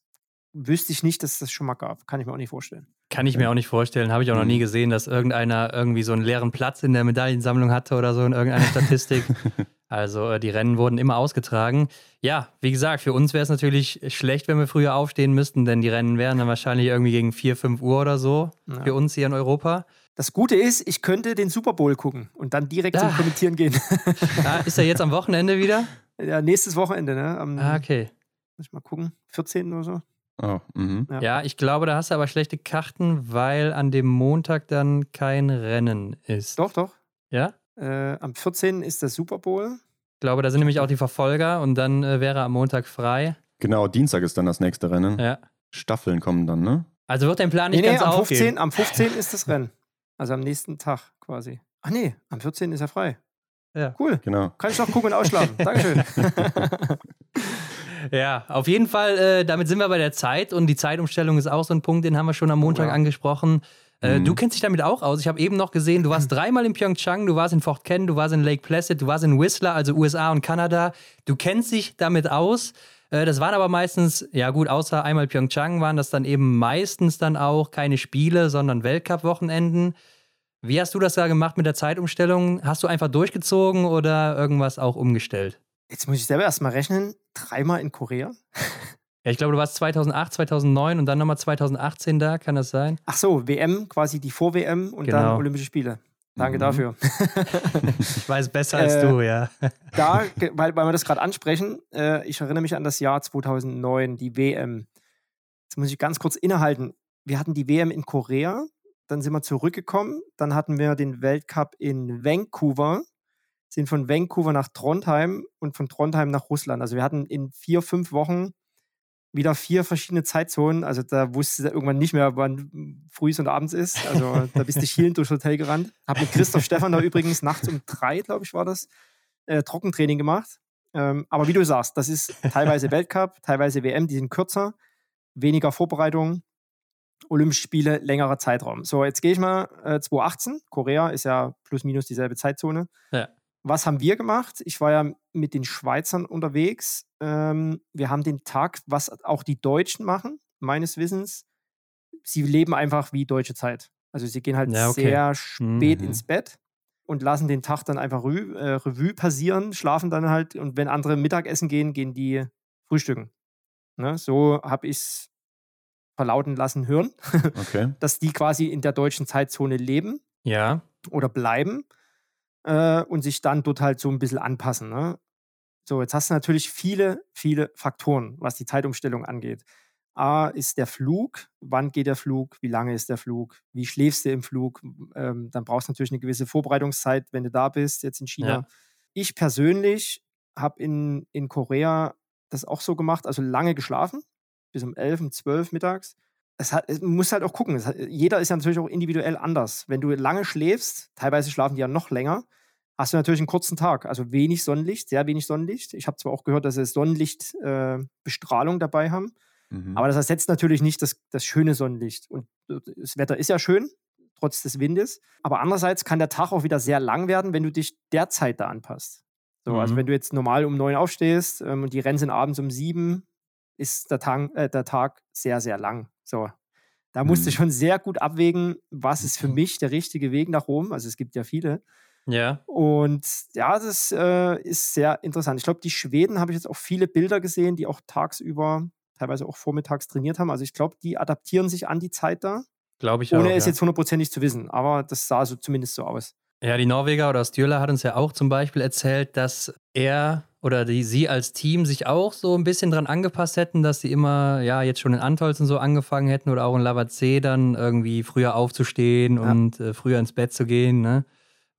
wüsste ich nicht, dass das schon mal gab. Kann ich mir auch nicht vorstellen. Kann ich mir auch nicht vorstellen. Habe ich auch noch nie mhm. gesehen, dass irgendeiner irgendwie so einen leeren Platz in der Medaillensammlung hatte oder so in irgendeiner Statistik. also äh, die Rennen wurden immer ausgetragen. Ja, wie gesagt, für uns wäre es natürlich schlecht, wenn wir früher aufstehen müssten, denn die Rennen wären dann wahrscheinlich irgendwie gegen 4, 5 Uhr oder so ja. für uns hier in Europa. Das Gute ist, ich könnte den Super Bowl gucken und dann direkt ah. zum Kommentieren gehen. ah, ist er jetzt am Wochenende wieder? Ja, nächstes Wochenende, ne? Am, ah, okay. Muss ich mal gucken, 14. oder so. Oh, mhm. ja. ja. ich glaube, da hast du aber schlechte Karten, weil an dem Montag dann kein Rennen ist. Doch, doch. Ja? Äh, am 14. ist der Super Bowl. Ich glaube, da sind nämlich auch die Verfolger und dann äh, wäre am Montag frei. Genau, Dienstag ist dann das nächste Rennen. Ja. Staffeln kommen dann, ne? Also wird dein Plan nicht nee, ganz nee, am aufgehen. 15, am 15 ist das Rennen. Also am nächsten Tag quasi. Ach nee, am 14. ist er frei. Ja. Cool. Genau. Kann ich noch gucken und ausschlafen. Dankeschön. ja, auf jeden Fall, äh, damit sind wir bei der Zeit und die Zeitumstellung ist auch so ein Punkt, den haben wir schon am Montag ja. angesprochen. Äh, mhm. Du kennst dich damit auch aus. Ich habe eben noch gesehen, du warst dreimal in Pyeongchang, du warst in Fort Ken, du warst in Lake Placid, du warst in Whistler, also USA und Kanada. Du kennst dich damit aus. Äh, das waren aber meistens, ja gut, außer einmal Pyeongchang waren das dann eben meistens dann auch keine Spiele, sondern Weltcup-Wochenenden. Wie hast du das da gemacht mit der Zeitumstellung? Hast du einfach durchgezogen oder irgendwas auch umgestellt? Jetzt muss ich selber erstmal rechnen. Dreimal in Korea? Ja, ich glaube, du warst 2008, 2009 und dann nochmal 2018 da, kann das sein? Ach so, WM, quasi die Vor-WM und genau. dann Olympische Spiele. Danke mhm. dafür. ich weiß besser als äh, du, ja. da, weil, weil wir das gerade ansprechen, äh, ich erinnere mich an das Jahr 2009, die WM. Jetzt muss ich ganz kurz innehalten. Wir hatten die WM in Korea, dann sind wir zurückgekommen, dann hatten wir den Weltcup in Vancouver, sind von Vancouver nach Trondheim und von Trondheim nach Russland. Also wir hatten in vier, fünf Wochen wieder vier verschiedene Zeitzonen. Also da wusste er irgendwann nicht mehr, wann früh und abends ist. Also da bist du schielend durchs Hotel gerannt. Hab mit Christoph Stefan da übrigens nachts um drei, glaube ich, war das, äh, Trockentraining gemacht. Ähm, aber wie du sagst, das ist teilweise Weltcup, teilweise WM, die sind kürzer, weniger Vorbereitung, Olympische Spiele, längerer Zeitraum. So, jetzt gehe ich mal äh, 2018. Korea ist ja plus minus dieselbe Zeitzone. Ja was haben wir gemacht? Ich war ja mit den Schweizern unterwegs. Ähm, wir haben den Tag, was auch die Deutschen machen, meines Wissens. Sie leben einfach wie deutsche Zeit. Also sie gehen halt ja, okay. sehr spät mhm. ins Bett. und lassen den Tag dann einfach Revue, äh, Revue passieren, schlafen dann halt und wenn andere Mittagessen gehen, gehen die frühstücken. Ne? So habe ich es verlauten lassen hören, Okay. dass die quasi in der deutschen Zeitzone leben Ja. oder bleiben äh, und sich dann dort halt so ein bisschen anpassen. Ne? So, jetzt hast du natürlich viele, viele Faktoren, was die Zeitumstellung angeht. A ist der Flug, wann geht der Flug, wie lange ist der Flug, wie schläfst du im Flug, ähm, dann brauchst du natürlich eine gewisse Vorbereitungszeit, wenn du da bist, jetzt in China. Ja. Ich persönlich habe in, in Korea das auch so gemacht, also lange geschlafen, bis um 11, um 12 mittags. Es hat, muss halt auch gucken. Hat, jeder ist ja natürlich auch individuell anders. Wenn du lange schläfst, teilweise schlafen die ja noch länger, hast du natürlich einen kurzen Tag. Also wenig Sonnenlicht, sehr wenig Sonnenlicht. Ich habe zwar auch gehört, dass sie Sonnenlichtbestrahlung äh, dabei haben, Mhm. aber das ersetzt natürlich nicht das, das schöne Sonnenlicht. Und das Wetter ist ja schön, trotz des Windes. Aber andererseits kann der Tag auch wieder sehr lang werden, wenn du dich der Zeit da anpasst. So, Also Mhm. wenn du jetzt normal um neun aufstehst ähm, und die Rennen sind abends um sieben, ist der Tag, äh, der Tag sehr, sehr lang. So. Da musst du Mhm. schon sehr gut abwägen, was ist für mich der richtige Weg nach Rom. Also es gibt ja viele. Ja. Und ja, das äh, ist sehr interessant. Ich glaube, die Schweden habe ich jetzt auch viele Bilder gesehen, die auch tagsüber, teilweise auch vormittags trainiert haben. Also ich glaube, die adaptieren sich an die Zeit da, Glaube ich ohne auch. es ja. jetzt hundertprozentig zu wissen. Aber das sah so zumindest so aus. Ja, die Norweger oder Stürler hat uns ja auch zum Beispiel erzählt, dass er oder die, sie als Team sich auch so ein bisschen dran angepasst hätten, dass sie immer, ja, jetzt schon in Antolzen so angefangen hätten oder auch in Lavazee dann irgendwie früher aufzustehen Ja. und äh, früher ins Bett zu gehen, ne?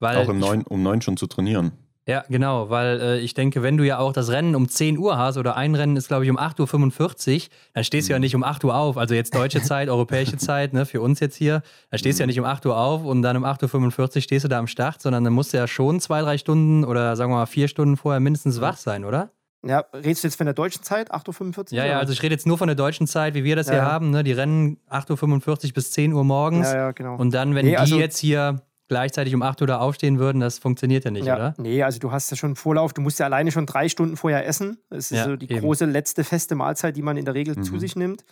Weil Auch neun, um neun schon zu trainieren. Ja, genau, weil äh, ich denke, wenn du ja auch das Rennen um 10 Uhr hast oder ein Rennen ist, glaube ich, um 8.45 Uhr, dann stehst du ja nicht um 8 Uhr auf. Also jetzt deutsche Zeit, europäische Zeit, ne, für uns jetzt hier. Da stehst du ja nicht um 8 Uhr auf und dann um 8.45 Uhr stehst du da am Start, sondern dann musst du ja schon zwei, drei Stunden oder sagen wir mal vier Stunden vorher mindestens wach sein, oder? Ja, redest du jetzt von der deutschen Zeit, 8.45 Uhr? Ja, ja, also ich rede jetzt nur von der deutschen Zeit, wie wir das Ja, hier ja. haben. Ne? Die rennen 8.45 Uhr bis 10 Uhr morgens. Ja, ja, genau. Und dann, wenn Nee, die also- jetzt hier gleichzeitig um 8 Uhr da aufstehen würden, das funktioniert ja nicht, ja, oder? Nee, also du hast ja schon einen Vorlauf, du musst ja alleine schon drei Stunden vorher essen. Das ist Ja, so die eben. große letzte feste Mahlzeit, die man in der Regel zu Mhm. sich nimmt.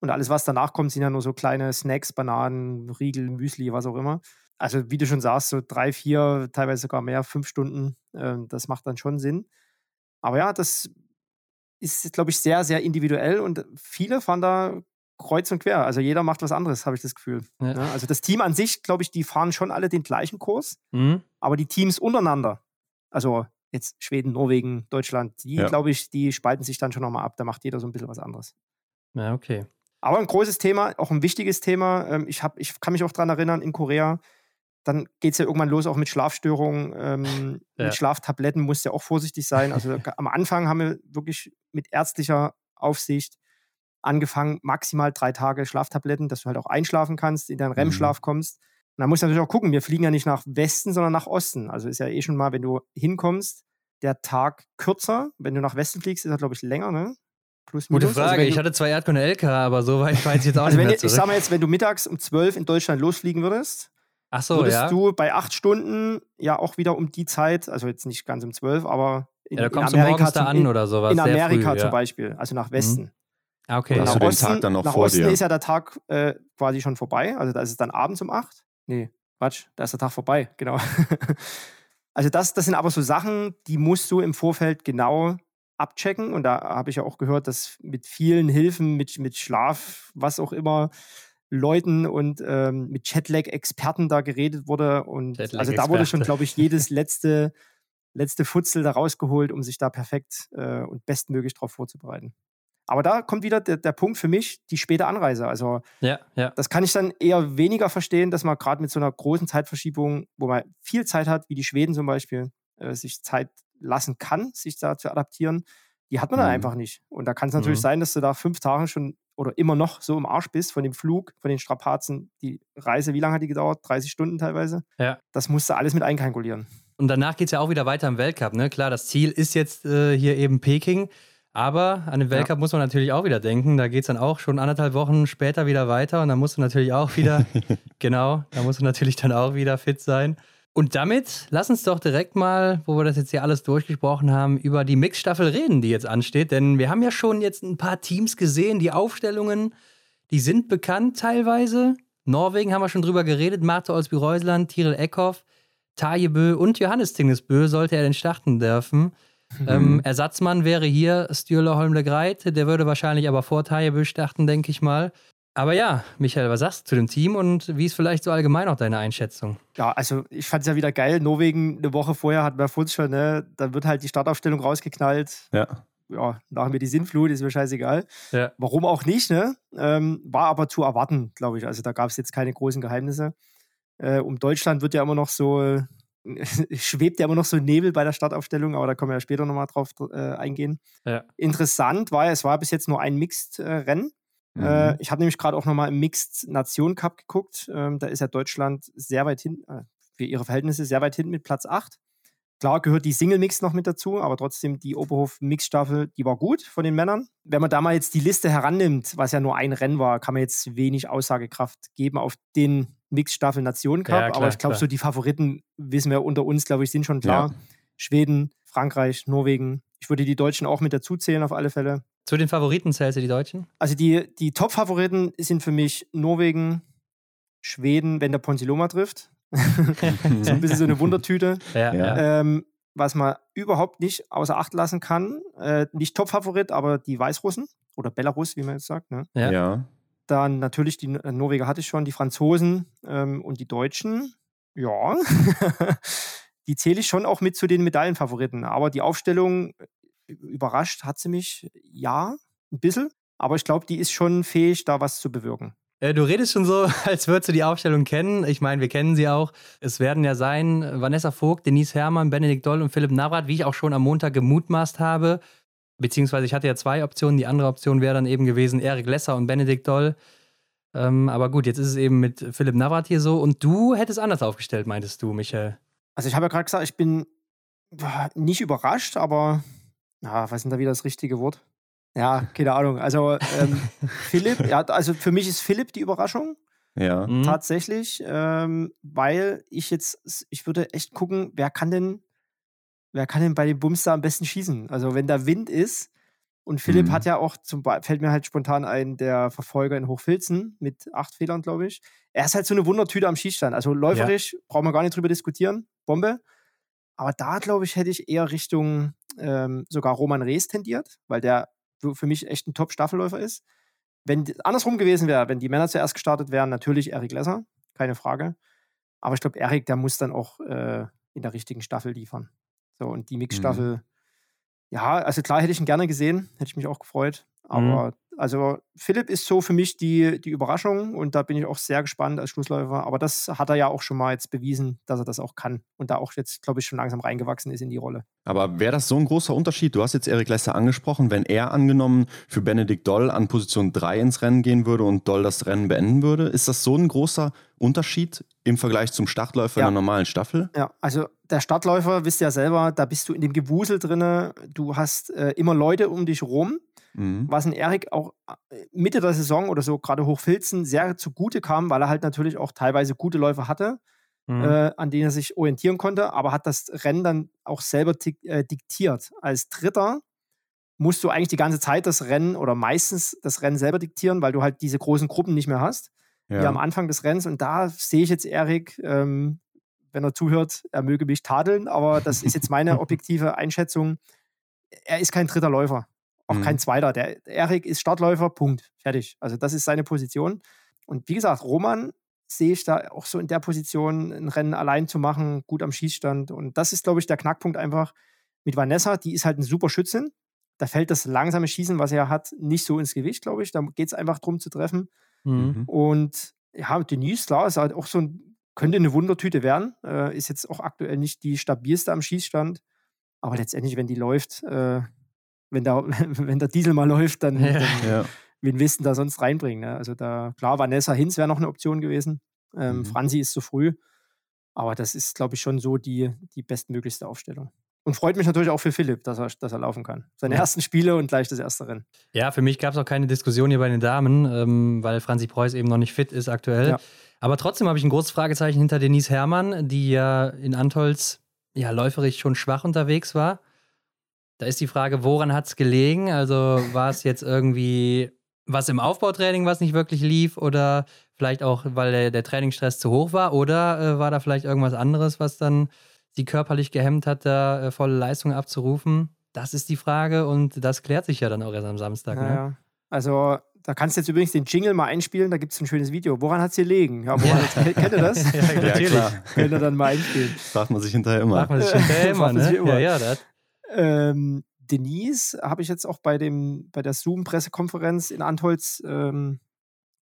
Und alles, was danach kommt, sind ja nur so kleine Snacks, Bananen, Riegel, Müsli, was auch immer. Also, wie du schon sagst, so drei, vier, teilweise sogar mehr, fünf Stunden, ähm, das macht dann schon Sinn. Aber ja, das ist, glaube ich, sehr, sehr individuell und viele fahren da kreuz und quer. Also jeder macht was anderes, habe ich das Gefühl. Ja. Ja, also das Team an sich, glaube ich, die fahren schon alle den gleichen Kurs. Mhm. Aber die Teams untereinander, also jetzt Schweden, Norwegen, Deutschland, die, Ja. glaube ich, die spalten sich dann schon nochmal ab. Da macht jeder so ein bisschen was anderes. Ja, okay. Aber ein großes Thema, auch ein wichtiges Thema. Ähm, ich, hab, ich kann mich auch daran erinnern, in Korea, dann geht es ja irgendwann los, auch mit Schlafstörungen, ähm, Ja. mit Schlaftabletten musst du ja auch vorsichtig sein. Also am Anfang haben wir wirklich mit ärztlicher Aufsicht angefangen, maximal drei Tage Schlaftabletten, dass du halt auch einschlafen kannst, in deinen REM-Schlaf kommst. Und da musst du natürlich auch gucken, wir fliegen ja nicht nach Westen, sondern nach Osten. Also ist ja eh schon mal, wenn du hinkommst, der Tag kürzer. Wenn du nach Westen fliegst, ist er, glaube ich, länger, ne? Plus, Gute. Also Frage. du- ich hatte zwei Erdkunde LK, aber so weit weiß ich jetzt auch also nicht wenn, mehr ich, sag mal jetzt, wenn du mittags um 12 in Deutschland losfliegen würdest, Ach so, würdest ja. du bei acht Stunden ja auch wieder um die Zeit, also jetzt nicht ganz um 12, aber in, ja. Da in kommst du Amerika, morgens da an in, oder sowas. in Amerika früh, zum ja. Beispiel, also nach Westen. Ah, Okay. Oder nach hast du den Osten, Tag dann noch nach vor Osten dir? ist ja der Tag äh, quasi schon vorbei, also da ist es dann abends um acht. Nee, Quatsch, da ist der Tag vorbei, genau. also das, das sind aber so Sachen, die musst du im Vorfeld genau abchecken. Und da habe ich ja auch gehört, dass mit vielen Hilfen, mit, mit Schlaf, was auch immer, Leuten und ähm, mit Jetlag-Experten da geredet wurde. Und also da wurde schon, glaube ich, jedes letzte, letzte Futzel da rausgeholt, um sich da perfekt äh, und bestmöglich darauf vorzubereiten. Aber da kommt wieder der, der Punkt für mich, die späte Anreise. Also Ja, ja. das kann ich dann eher weniger verstehen, dass man gerade mit so einer großen Zeitverschiebung, wo man viel Zeit hat, wie die Schweden zum Beispiel, äh, sich Zeit lassen kann, sich da zu adaptieren, die hat man dann Mhm. einfach nicht. Und da kann es natürlich Mhm. sein, dass du da fünf Tage schon oder immer noch so im Arsch bist von dem Flug, von den Strapazen. Die Reise, wie lange hat die gedauert? 30 Stunden teilweise. Ja. Das musst du alles mit einkalkulieren. Und danach geht es ja auch wieder weiter im Weltcup. Ne? Klar, das Ziel ist jetzt äh, hier eben Peking. Aber an den Weltcup muss man natürlich auch wieder denken. Da geht es dann auch schon anderthalb Wochen später wieder weiter. Und dann musst du natürlich auch wieder, genau, da musst du natürlich dann auch wieder fit sein. Und damit lass uns doch direkt mal, wo wir das jetzt hier alles durchgesprochen haben, über die Mixstaffel reden, die jetzt ansteht. Denn wir haben ja schon jetzt ein paar Teams gesehen, die Aufstellungen, die sind bekannt teilweise. Norwegen haben wir schon drüber geredet, Marte Olsby-Reusland, Tiril Eckhoff. Tajebö und Johannes Tingesbö sollte er denn starten dürfen. Mhm. Ähm, Ersatzmann wäre hier Stürle Holmle Greit, der würde wahrscheinlich aber vor Tajebö starten, denke ich mal. Aber ja, Michael, was sagst du zu dem Team und wie ist vielleicht so allgemein auch deine Einschätzung? Ja, also ich fand es ja wieder geil. Norwegen eine Woche vorher hat man Fulz schon, ne? Da wird halt die Startaufstellung rausgeknallt. Ja. Ja, nach mir die Sinnflut, ist mir scheißegal. Ja. Warum auch nicht, ne? Ähm, war aber zu erwarten, glaube ich. Also da gab es jetzt keine großen Geheimnisse. Äh, um Deutschland wird ja immer noch so, schwebt ja immer noch so Nebel bei der Startaufstellung, aber da können wir ja später nochmal drauf äh, eingehen. Ja. Interessant war, es war bis jetzt nur ein Mixed-Rennen. Äh, mhm. ich habe nämlich gerade auch nochmal im Mixed Nation Cup geguckt. Ähm, da ist ja Deutschland sehr weit hin, äh, für ihre Verhältnisse sehr weit hinten mit Platz 8. Klar gehört die Single Mix noch mit dazu, aber trotzdem die Oberhof Mix Staffel, die war gut von den Männern. Wenn man da mal jetzt die Liste herannimmt, was ja nur ein Rennen war, kann man jetzt wenig Aussagekraft geben auf den Mix Staffel Nationen Cup. Ja, klar, aber ich glaube, so die Favoriten wissen wir unter uns, glaube ich, sind schon klar. Ja. Schweden, Frankreich, Norwegen. Ich würde die Deutschen auch mit dazu zählen auf alle Fälle. Zu den Favoriten zählst du die Deutschen? Also die, die Top-Favoriten sind für mich Norwegen, Schweden, wenn der Ponsiloma trifft. so ein bisschen so eine Wundertüte. Ja, ja. Ähm, was man überhaupt nicht außer Acht lassen kann. Äh, nicht Top-Favorit, aber die Weißrussen oder Belarus, wie man jetzt sagt. Ne? Ja. ja. Dann natürlich die äh, Norweger hatte ich schon, die Franzosen ähm, und die Deutschen. Ja, die zähle ich schon auch mit zu den Medaillenfavoriten. Aber die Aufstellung überrascht hat sie mich, ja, ein bisschen. Aber ich glaube, die ist schon fähig, da was zu bewirken. Äh, du redest schon so, als würdest du die Aufstellung kennen. Ich meine, wir kennen sie auch. Es werden ja sein Vanessa Vogt, Denise Herrmann, Benedikt Doll und Philipp Navrat, wie ich auch schon am Montag gemutmaßt habe. Beziehungsweise ich hatte ja zwei Optionen. Die andere Option wäre dann eben gewesen Erik Lesser und Benedikt Doll. Ähm, aber gut, jetzt ist es eben mit Philipp Navrat hier so. Und du hättest anders aufgestellt, meintest du, Michael? Also ich habe ja gerade gesagt, ich bin nicht überrascht, aber ja, was ist denn da wieder das richtige Wort? Ja, keine Ahnung. Also ähm, Philipp, ja, also für mich ist Philipp die Überraschung. Ja. Mhm. Tatsächlich, ähm, weil ich jetzt, ich würde echt gucken, wer kann denn, wer kann denn bei dem Bums da am besten schießen? Also wenn da Wind ist, und Philipp mhm. hat ja auch, zum fällt mir halt spontan ein, der Verfolger in Hochfilzen mit acht Fehlern, glaube ich. Er ist halt so eine Wundertüte am Schießstand. Also läuferisch ja. brauchen wir gar nicht drüber diskutieren. Bombe. Aber da, glaube ich, hätte ich eher Richtung ähm, sogar Roman Rees tendiert, weil der für mich echt ein Top-Staffelläufer ist. Wenn andersrum gewesen wäre, wenn die Männer zuerst gestartet wären, natürlich Erik Lesser, keine Frage. Aber ich glaube, Erik, der muss dann auch äh, in der richtigen Staffel liefern. So, und die Mix-Staffel, mhm. ja, also klar hätte ich ihn gerne gesehen, hätte ich mich auch gefreut. Aber mhm. also Philipp ist so für mich die, die Überraschung und da bin ich auch sehr gespannt als Schlussläufer. Aber das hat er ja auch schon mal jetzt bewiesen, dass er das auch kann und da auch jetzt, glaube ich, schon langsam reingewachsen ist in die Rolle. Aber wäre das so ein großer Unterschied? Du hast jetzt Erik Lesser angesprochen, wenn er angenommen für Benedikt Doll an Position 3 ins Rennen gehen würde und Doll das Rennen beenden würde, ist das so ein großer Unterschied im Vergleich zum Startläufer ja. in einer normalen Staffel? Ja, also der Startläufer, wisst ihr ja selber, da bist du in dem Gewusel drin, du hast äh, immer Leute um dich rum Mhm. Was in Erik auch äh, Mitte der Saison oder so, gerade Hochfilzen, sehr zugute kam, weil er halt natürlich auch teilweise gute Läufer hatte, mhm. äh, an denen er sich orientieren konnte, aber hat das Rennen dann auch selber äh, diktiert. Als Dritter musst du eigentlich die ganze Zeit das Rennen oder meistens das Rennen selber diktieren, weil du halt diese großen Gruppen nicht mehr hast, ja. wie am Anfang des Rennens. Und da sehe ich jetzt Erik, ähm, wenn er zuhört, er möge mich tadeln, aber das ist jetzt meine objektive Einschätzung. Er ist kein dritter Läufer. Auch mhm. kein zweiter. Der Erik ist Startläufer, Punkt. Fertig. Also das ist seine Position. Und wie gesagt, Roman sehe ich da auch so in der Position, ein Rennen allein zu machen, gut am Schießstand. Und das ist, glaube ich, der Knackpunkt einfach mit Vanessa. Die ist halt eine super Schützin. Da fällt das langsame Schießen, was er hat, nicht so ins Gewicht, glaube ich. Da geht es einfach darum zu treffen. Mhm. Und ja, Denise, klar, ist halt auch so ein, könnte eine Wundertüte werden. Äh, ist jetzt auch aktuell nicht die stabilste am Schießstand. Aber letztendlich, wenn die läuft, äh, wenn, da, wenn der Diesel mal läuft, dann, ja. dann ja. wen willst du da sonst reinbringen? Ne? Also da, klar, Vanessa Hinz wäre noch eine Option gewesen. Ähm, mhm. Franzi ist zu früh. Aber das ist, glaube ich, schon so die, die bestmöglichste Aufstellung. Und freut mich natürlich auch für Philipp, dass er, dass er laufen kann. Seine ja. ersten Spiele und gleich das erste Rennen. Ja, für mich gab es auch keine Diskussion hier bei den Damen, ähm, weil Franzi Preuß eben noch nicht fit ist aktuell. Ja. Aber trotzdem habe ich ein großes Fragezeichen hinter Denise Herrmann, die ja in Antolz ja läuferisch schon schwach unterwegs war. Da ist die Frage, woran hat es gelegen? Also war es jetzt irgendwie was im Aufbautraining, was nicht wirklich lief? Oder Vielleicht auch, weil der, der Trainingsstress zu hoch war oder äh, war da vielleicht irgendwas anderes, was dann sie körperlich gehemmt hat, da äh, volle Leistung abzurufen? Das ist die Frage und das klärt sich ja dann auch erst am Samstag. Naja. Ne? Also da kannst du jetzt übrigens den Jingle mal einspielen, da gibt es ein schönes Video. Woran hat es gelegen? Ja, woran ja. kennt ihr das? ja, natürlich. Ja, Könnt ihr dann mal einspielen. Fragt man sich hinterher immer. Fragt man sich hinterher immer, ne? immer. Ja, ja, das. Ähm, Denise habe ich jetzt auch bei, dem, bei der Zoom-Pressekonferenz in Antholz ähm,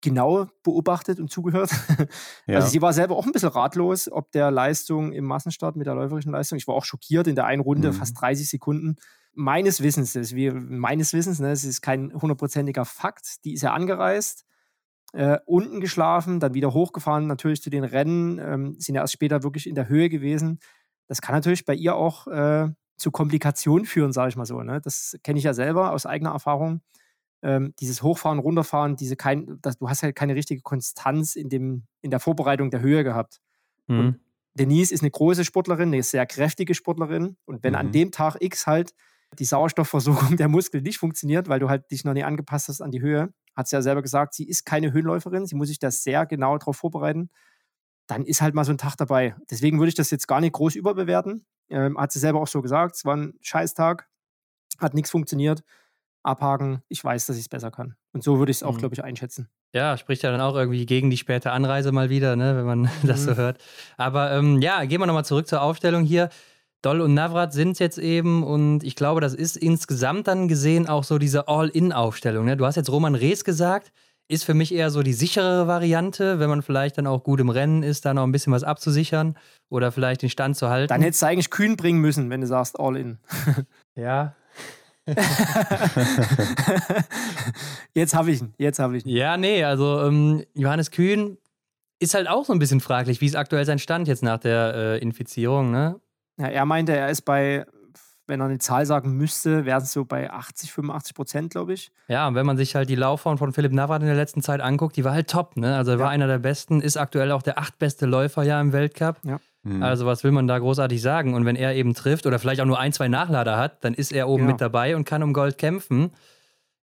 genau beobachtet und zugehört. Ja. Also sie war selber auch ein bisschen ratlos, ob der Leistung im Massenstart mit der läuferischen Leistung. Ich war auch schockiert in der einen Runde, mhm. fast 30 Sekunden. Meines Wissens, das ist wie, meines Wissens, ne, es ist kein hundertprozentiger Fakt, die ist ja angereist, äh, unten geschlafen, dann wieder hochgefahren, natürlich zu den Rennen, ähm, sind ja erst später wirklich in der Höhe gewesen. Das kann natürlich bei ihr auch äh, zu Komplikationen führen, sage ich mal so. Ne? Das kenne ich ja selber aus eigener Erfahrung ähm, dieses Hochfahren, Runterfahren, diese kein, das, du hast halt keine richtige Konstanz in, dem, in der Vorbereitung der Höhe gehabt. Mhm. Und Denise ist eine große Sportlerin, eine sehr kräftige Sportlerin. Und wenn mhm. an dem Tag X halt die Sauerstoffversorgung der Muskeln nicht funktioniert, weil du halt dich noch nicht angepasst hast an die Höhe, hat sie ja selber gesagt, sie ist keine Höhenläuferin, sie muss sich da sehr genau darauf vorbereiten. Dann ist halt mal so ein Tag dabei. Deswegen würde ich das jetzt gar nicht groß überbewerten. Ähm, hat sie selber auch so gesagt, es war ein Scheißtag, hat nichts funktioniert abhaken, ich weiß, dass ich es besser kann. Und so würde ich es auch, mhm. glaube ich, einschätzen. Ja, spricht ja dann auch irgendwie gegen die späte Anreise mal wieder, ne, wenn man mhm. das so mhm. hört. Aber ähm, ja, gehen wir nochmal zurück zur Aufstellung hier. Doll und Navrat sind es jetzt eben und ich glaube, das ist insgesamt dann gesehen auch so diese All-In-Aufstellung. Ne? Du hast jetzt Roman Rees gesagt, ist für mich eher so die sichere Variante, wenn man vielleicht dann auch gut im Rennen ist, da noch ein bisschen was abzusichern oder vielleicht den Stand zu halten. Dann hättest du eigentlich kühn bringen müssen, wenn du sagst All-In. ja, jetzt habe ich ihn, jetzt habe ich ihn. Ja, nee, also ähm, Johannes Kühn ist halt auch so ein bisschen fraglich, wie ist aktuell sein Stand jetzt nach der äh, Infizierung, ne? Ja, er meinte, er ist bei, wenn er eine Zahl sagen müsste, wären es so bei 80, 85 Prozent, glaube ich. Ja, und wenn man sich halt die Laufform von Philipp Navrat in der letzten Zeit anguckt, die war halt top, ne? Also er ja. war einer der besten, ist aktuell auch der achtbeste Läufer ja im Weltcup. Ja. Mhm. Also was will man da großartig sagen? Und wenn er eben trifft oder vielleicht auch nur ein, zwei Nachlader hat, dann ist er oben genau. mit dabei und kann um Gold kämpfen.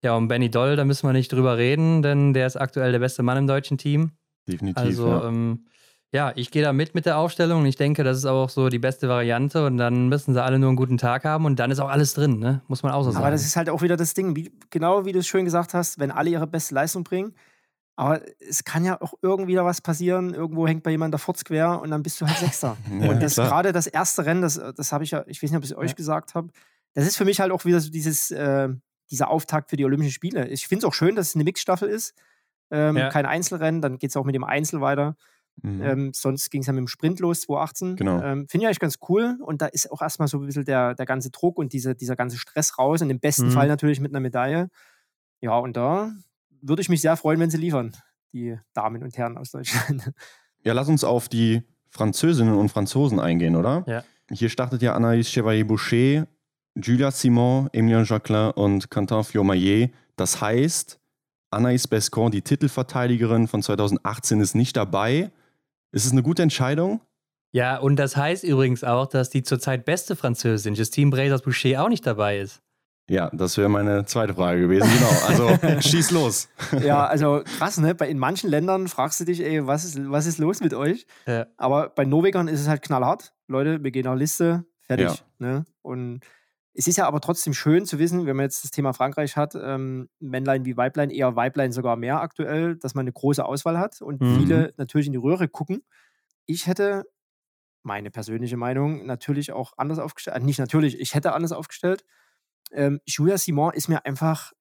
Ja, und Benny Doll, da müssen wir nicht drüber reden, denn der ist aktuell der beste Mann im deutschen Team. Definitiv. Also, ja, ähm, ja ich gehe da mit mit der Aufstellung und ich denke, das ist auch so die beste Variante und dann müssen sie alle nur einen guten Tag haben und dann ist auch alles drin, ne? muss man auch so sagen. Aber das ist halt auch wieder das Ding, wie, genau wie du es schön gesagt hast, wenn alle ihre beste Leistung bringen, aber es kann ja auch irgendwie da was passieren. Irgendwo hängt bei jemandem der Furz quer und dann bist du halt Sechster. ja, und das gerade das erste Rennen, das, das habe ich ja, ich weiß nicht, ob ich es euch ja. gesagt habe, das ist für mich halt auch wieder so dieses, äh, dieser Auftakt für die Olympischen Spiele. Ich finde es auch schön, dass es eine Mixstaffel ist. Ähm, ja. Kein Einzelrennen, dann geht es auch mit dem Einzel weiter. Mhm. Ähm, sonst ging es ja mit dem Sprint los, 2018. Genau. Ähm, Finde ich eigentlich ganz cool. Und da ist auch erstmal so ein bisschen der, der ganze Druck und diese, dieser ganze Stress raus. Und im besten mhm. Fall natürlich mit einer Medaille. Ja, und da würde ich mich sehr freuen, wenn sie liefern, die Damen und Herren aus Deutschland. Ja, lass uns auf die Französinnen und Franzosen eingehen, oder? Ja. Hier startet ja Anaïs Chevalier-Boucher, Julia Simon, Emilien Jacquelin und Quentin Fiomayer. Das heißt, Anaïs Bescon, die Titelverteidigerin von 2018, ist nicht dabei. Ist es eine gute Entscheidung? Ja, und das heißt übrigens auch, dass die zurzeit beste Französin, Justine Brazers-Boucher, auch nicht dabei ist. Ja, das wäre meine zweite Frage gewesen. Genau. Also schieß los. Ja, also krass, ne? in manchen Ländern fragst du dich, ey, was ist, was ist los mit euch? Ja. Aber bei Norwegern ist es halt knallhart. Leute, wir gehen auf Liste, fertig. Ja. Ne? Und es ist ja aber trotzdem schön zu wissen, wenn man jetzt das Thema Frankreich hat, ähm, Männlein wie Weiblein, eher Weiblein sogar mehr aktuell, dass man eine große Auswahl hat und mhm. viele natürlich in die Röhre gucken. Ich hätte meine persönliche Meinung natürlich auch anders aufgestellt. Äh, nicht natürlich, ich hätte anders aufgestellt ähm, Julia Simon ist mir einfach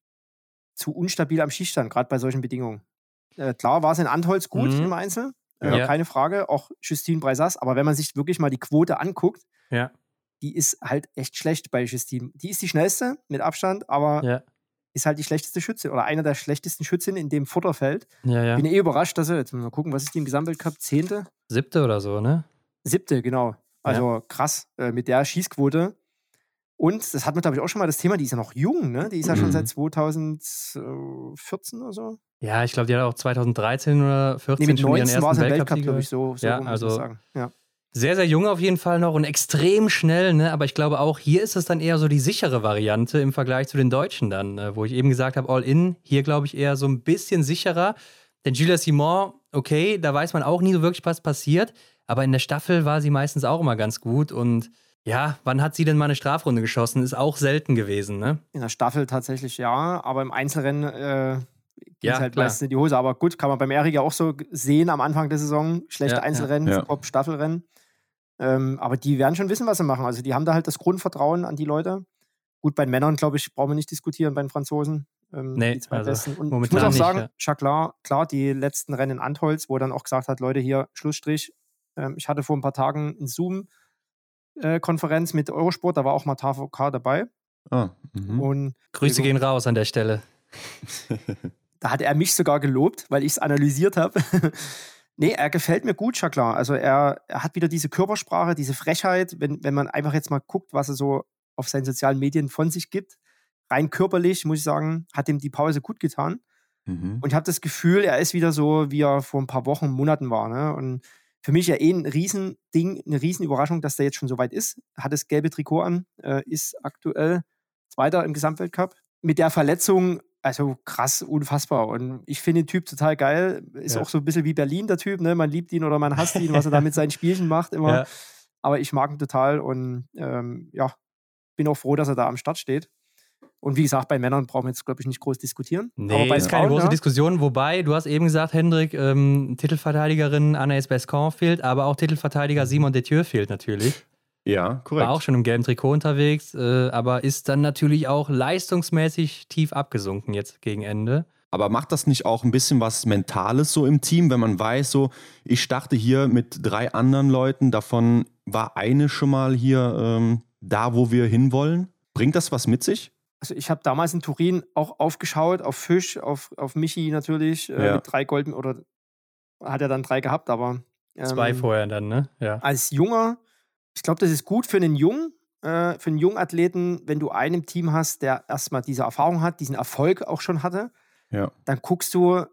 zu unstabil am Schießstand, gerade bei solchen Bedingungen. Äh, klar war es in Antholz gut mhm. im Einzel, äh, ja. keine Frage, auch Justine Breisas, aber wenn man sich wirklich mal die Quote anguckt, ja. Die ist halt echt schlecht bei Justine. Die ist die schnellste mit Abstand, aber ja. ist halt die schlechteste Schütze oder einer der schlechtesten Schützinnen in dem Futterfeld. Ja, ja. Bin eh überrascht, dass er, jetzt mal gucken, was ist die im Gesamtweltcup? Zehnte? Siebte oder so, ne? Siebte, genau. Also krass, äh, mit der Schießquote und das hat man, glaube ich, auch schon mal das Thema, die ist ja noch jung, ne? Die ist ja schon seit 2014 oder so. Ja, ich glaube, die hat auch 2013 oder 14 nee, mit schon 19 ihren ersten Weltcup, Weltcup glaube ich, so, so ja, also sagen. Ja. Sehr, sehr jung auf jeden Fall noch und extrem schnell, ne? Aber ich glaube auch, hier ist es dann eher so die sichere Variante im Vergleich zu den Deutschen dann, ne? wo ich eben gesagt habe, All-In, hier glaube ich eher so ein bisschen sicherer. Denn Julia Simon okay, da weiß man auch nie so wirklich, was passiert. Aber in der Staffel war sie meistens auch immer ganz gut. Und ja, wann hat sie denn mal eine Strafrunde geschossen? Ist auch selten gewesen, ne? In der Staffel tatsächlich ja, aber im Einzelrennen äh, ging Ja, halt klar. meistens in die Hose. Aber gut, kann man beim Erik ja auch so sehen am Anfang der Saison. Schlechte ja. Einzelrennen, Ja. Top-Staffelrennen. Ähm, aber die werden schon wissen, was sie machen. Also die haben da halt das Grundvertrauen an die Leute. Gut, bei den Männern, glaube ich, brauchen wir nicht diskutieren, bei den Franzosen. Ähm, Nee, also. Und ich muss auch nicht, sagen, ja. Jacquelin, klar, die letzten Rennen in Antholz, wo er dann auch gesagt hat, Leute, hier, Schlussstrich. Ähm, ich hatte vor ein paar Tagen eine Zoom-Konferenz mit Eurosport, da war auch Matar VK dabei. Ah, mhm. Und Grüße gehen raus an der Stelle. da hat er mich sogar gelobt, weil ich es analysiert habe. nee, er gefällt mir gut, Jacquelin. Also er, er hat wieder diese Körpersprache, diese Frechheit, wenn, wenn man einfach jetzt mal guckt, was er so auf seinen sozialen Medien von sich gibt. Rein körperlich, muss ich sagen, hat ihm die Pause gut getan. Mhm. Und ich habe das Gefühl, er ist wieder so, wie er vor ein paar Wochen, Monaten war. Ne? Und für mich ja eh ein Riesending, eine Riesenüberraschung, dass der jetzt schon so weit ist. Hat das gelbe Trikot an, äh, ist aktuell Zweiter im Gesamtweltcup. Mit der Verletzung, also krass, unfassbar. Und ich finde den Typ total geil. Ist Ja. auch so ein bisschen wie Berlin, der Typ. Ne? Man liebt ihn oder man hasst ihn, was er da mit seinen Spielchen macht immer. Ja. Aber ich mag ihn total und ähm, ja, bin auch froh, dass er da am Start steht. Und wie gesagt, bei Männern brauchen wir jetzt, glaube ich, nicht groß diskutieren. Nee, Aber bei ist keine Frauen, große ja, Diskussion. Wobei, du hast eben gesagt, Hendrik, ähm, Titelverteidigerin Anaïs Bescon fehlt, aber auch Titelverteidiger Simon Detieu fehlt natürlich. Ja, korrekt. War auch schon im gelben Trikot unterwegs, äh, aber ist dann natürlich auch leistungsmäßig tief abgesunken jetzt gegen Ende. Aber macht das nicht auch ein bisschen was Mentales so im Team, wenn man weiß, so, ich starte hier mit drei anderen Leuten, davon war eine schon mal hier ähm, da, wo wir hinwollen? Bringt das was mit sich? Also ich habe damals in Turin auch aufgeschaut auf Fisch, auf, auf Michi natürlich, äh, Ja. mit drei Golden oder hat er dann drei gehabt, aber Zwei ähm, vorher dann, ne? Ja. als Junger, ich glaube, das ist gut für einen Jungen, äh, für einen jungen Athleten, wenn du einen im Team hast, der erstmal diese Erfahrung hat, diesen Erfolg auch schon hatte, Ja. dann guckst du,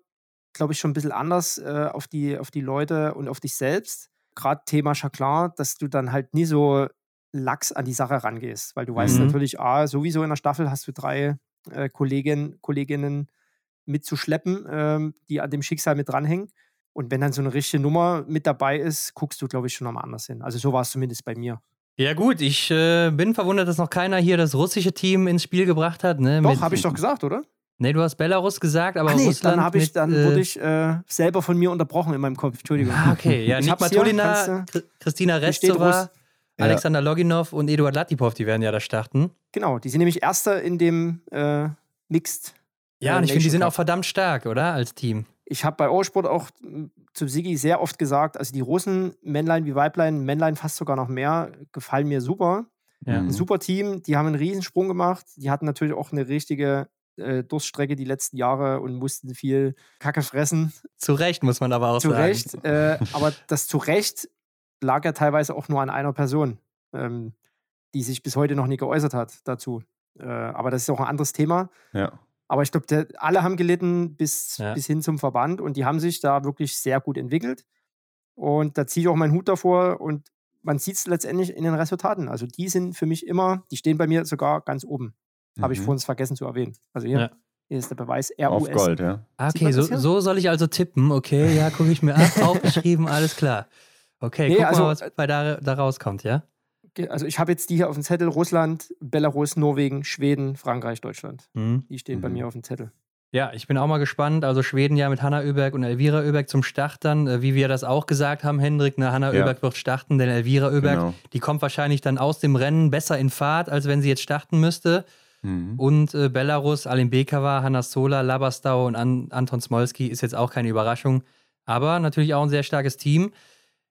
glaube ich, schon ein bisschen anders äh, auf, die, auf die Leute und auf dich selbst. Gerade Thema Chaclin, dass du dann halt nie so lax an die Sache rangehst, weil du weißt Mhm. natürlich, ah, sowieso in der Staffel hast du drei äh, Kollegen, Kolleginnen mitzuschleppen, ähm, die an dem Schicksal mit dranhängen. Und wenn dann so eine richtige Nummer mit dabei ist, guckst du, glaube ich, schon nochmal anders hin. Also so war es zumindest bei mir. Ja, gut, ich äh, bin verwundert, dass noch keiner hier das russische Team ins Spiel gebracht hat. Ne? Doch, habe ich doch gesagt, oder? Nee, du hast Belarus gesagt, aber Ach nee, Russland dann, hab ich, mit, dann äh, wurde ich äh, selber von mir unterbrochen in meinem Kopf. Entschuldigung. Ah, okay. Ja, Ich Nick hier, Matulina, Christina Russ. Alexander Loginov und Eduard Latipov, die werden ja da starten. Genau, die sind nämlich Erster in dem äh, Mixed. Ja, äh, und ich finde, die sind auch verdammt stark, oder? Als Team. Ich habe bei Eurosport auch m, zu Sigi sehr oft gesagt, also die Russen, Männlein wie Weiblein, Männlein fast sogar noch mehr, gefallen mir super. Ja. Mhm. Ein super Team, die haben einen Riesensprung gemacht. Die hatten natürlich auch eine richtige äh, Durststrecke die letzten Jahre und mussten viel Kacke fressen. Zu Recht, muss man aber auch Zu sagen. Recht. Äh, aber das zu Recht lag ja teilweise auch nur an einer Person, ähm, die sich bis heute noch nie geäußert hat dazu. Äh, aber das ist auch ein anderes Thema. Ja. Aber ich glaube, alle haben gelitten bis, Ja. bis hin zum Verband und die haben sich da wirklich sehr gut entwickelt. Und da ziehe ich auch meinen Hut davor und man sieht es letztendlich in den Resultaten. Also die sind für mich immer, die stehen bei mir sogar ganz oben. Habe ich Mhm. vorhin vergessen zu erwähnen. Also hier, Ja. hier ist der Beweis Auf RUS. Gold, ja. Ah, Okay, so, so soll ich also tippen. Okay, ja, gucke ich mir ab, aufgeschrieben, alles klar. Okay, Nee, guck also, mal, was bei da, da rauskommt, ja? Also ich habe jetzt die hier auf dem Zettel: Russland, Belarus, Norwegen, Schweden, Frankreich, Deutschland. Mhm. Die stehen bei Mhm. mir auf dem Zettel. Ja, ich bin auch mal gespannt. Also Schweden ja mit Hanna Öberg und Elvira Öberg zum Start dann, äh, wie wir das auch gesagt haben, Hendrik. Ne? Hanna Ja. Öberg wird starten, denn Elvira Öberg, Genau. die kommt wahrscheinlich dann aus dem Rennen besser in Fahrt, als wenn sie jetzt starten müsste. Mhm. Und äh, Belarus, Alim Bekava, Hanna Sola, Labastau und An Anton Smolski ist jetzt auch keine Überraschung. Aber natürlich auch ein sehr starkes Team.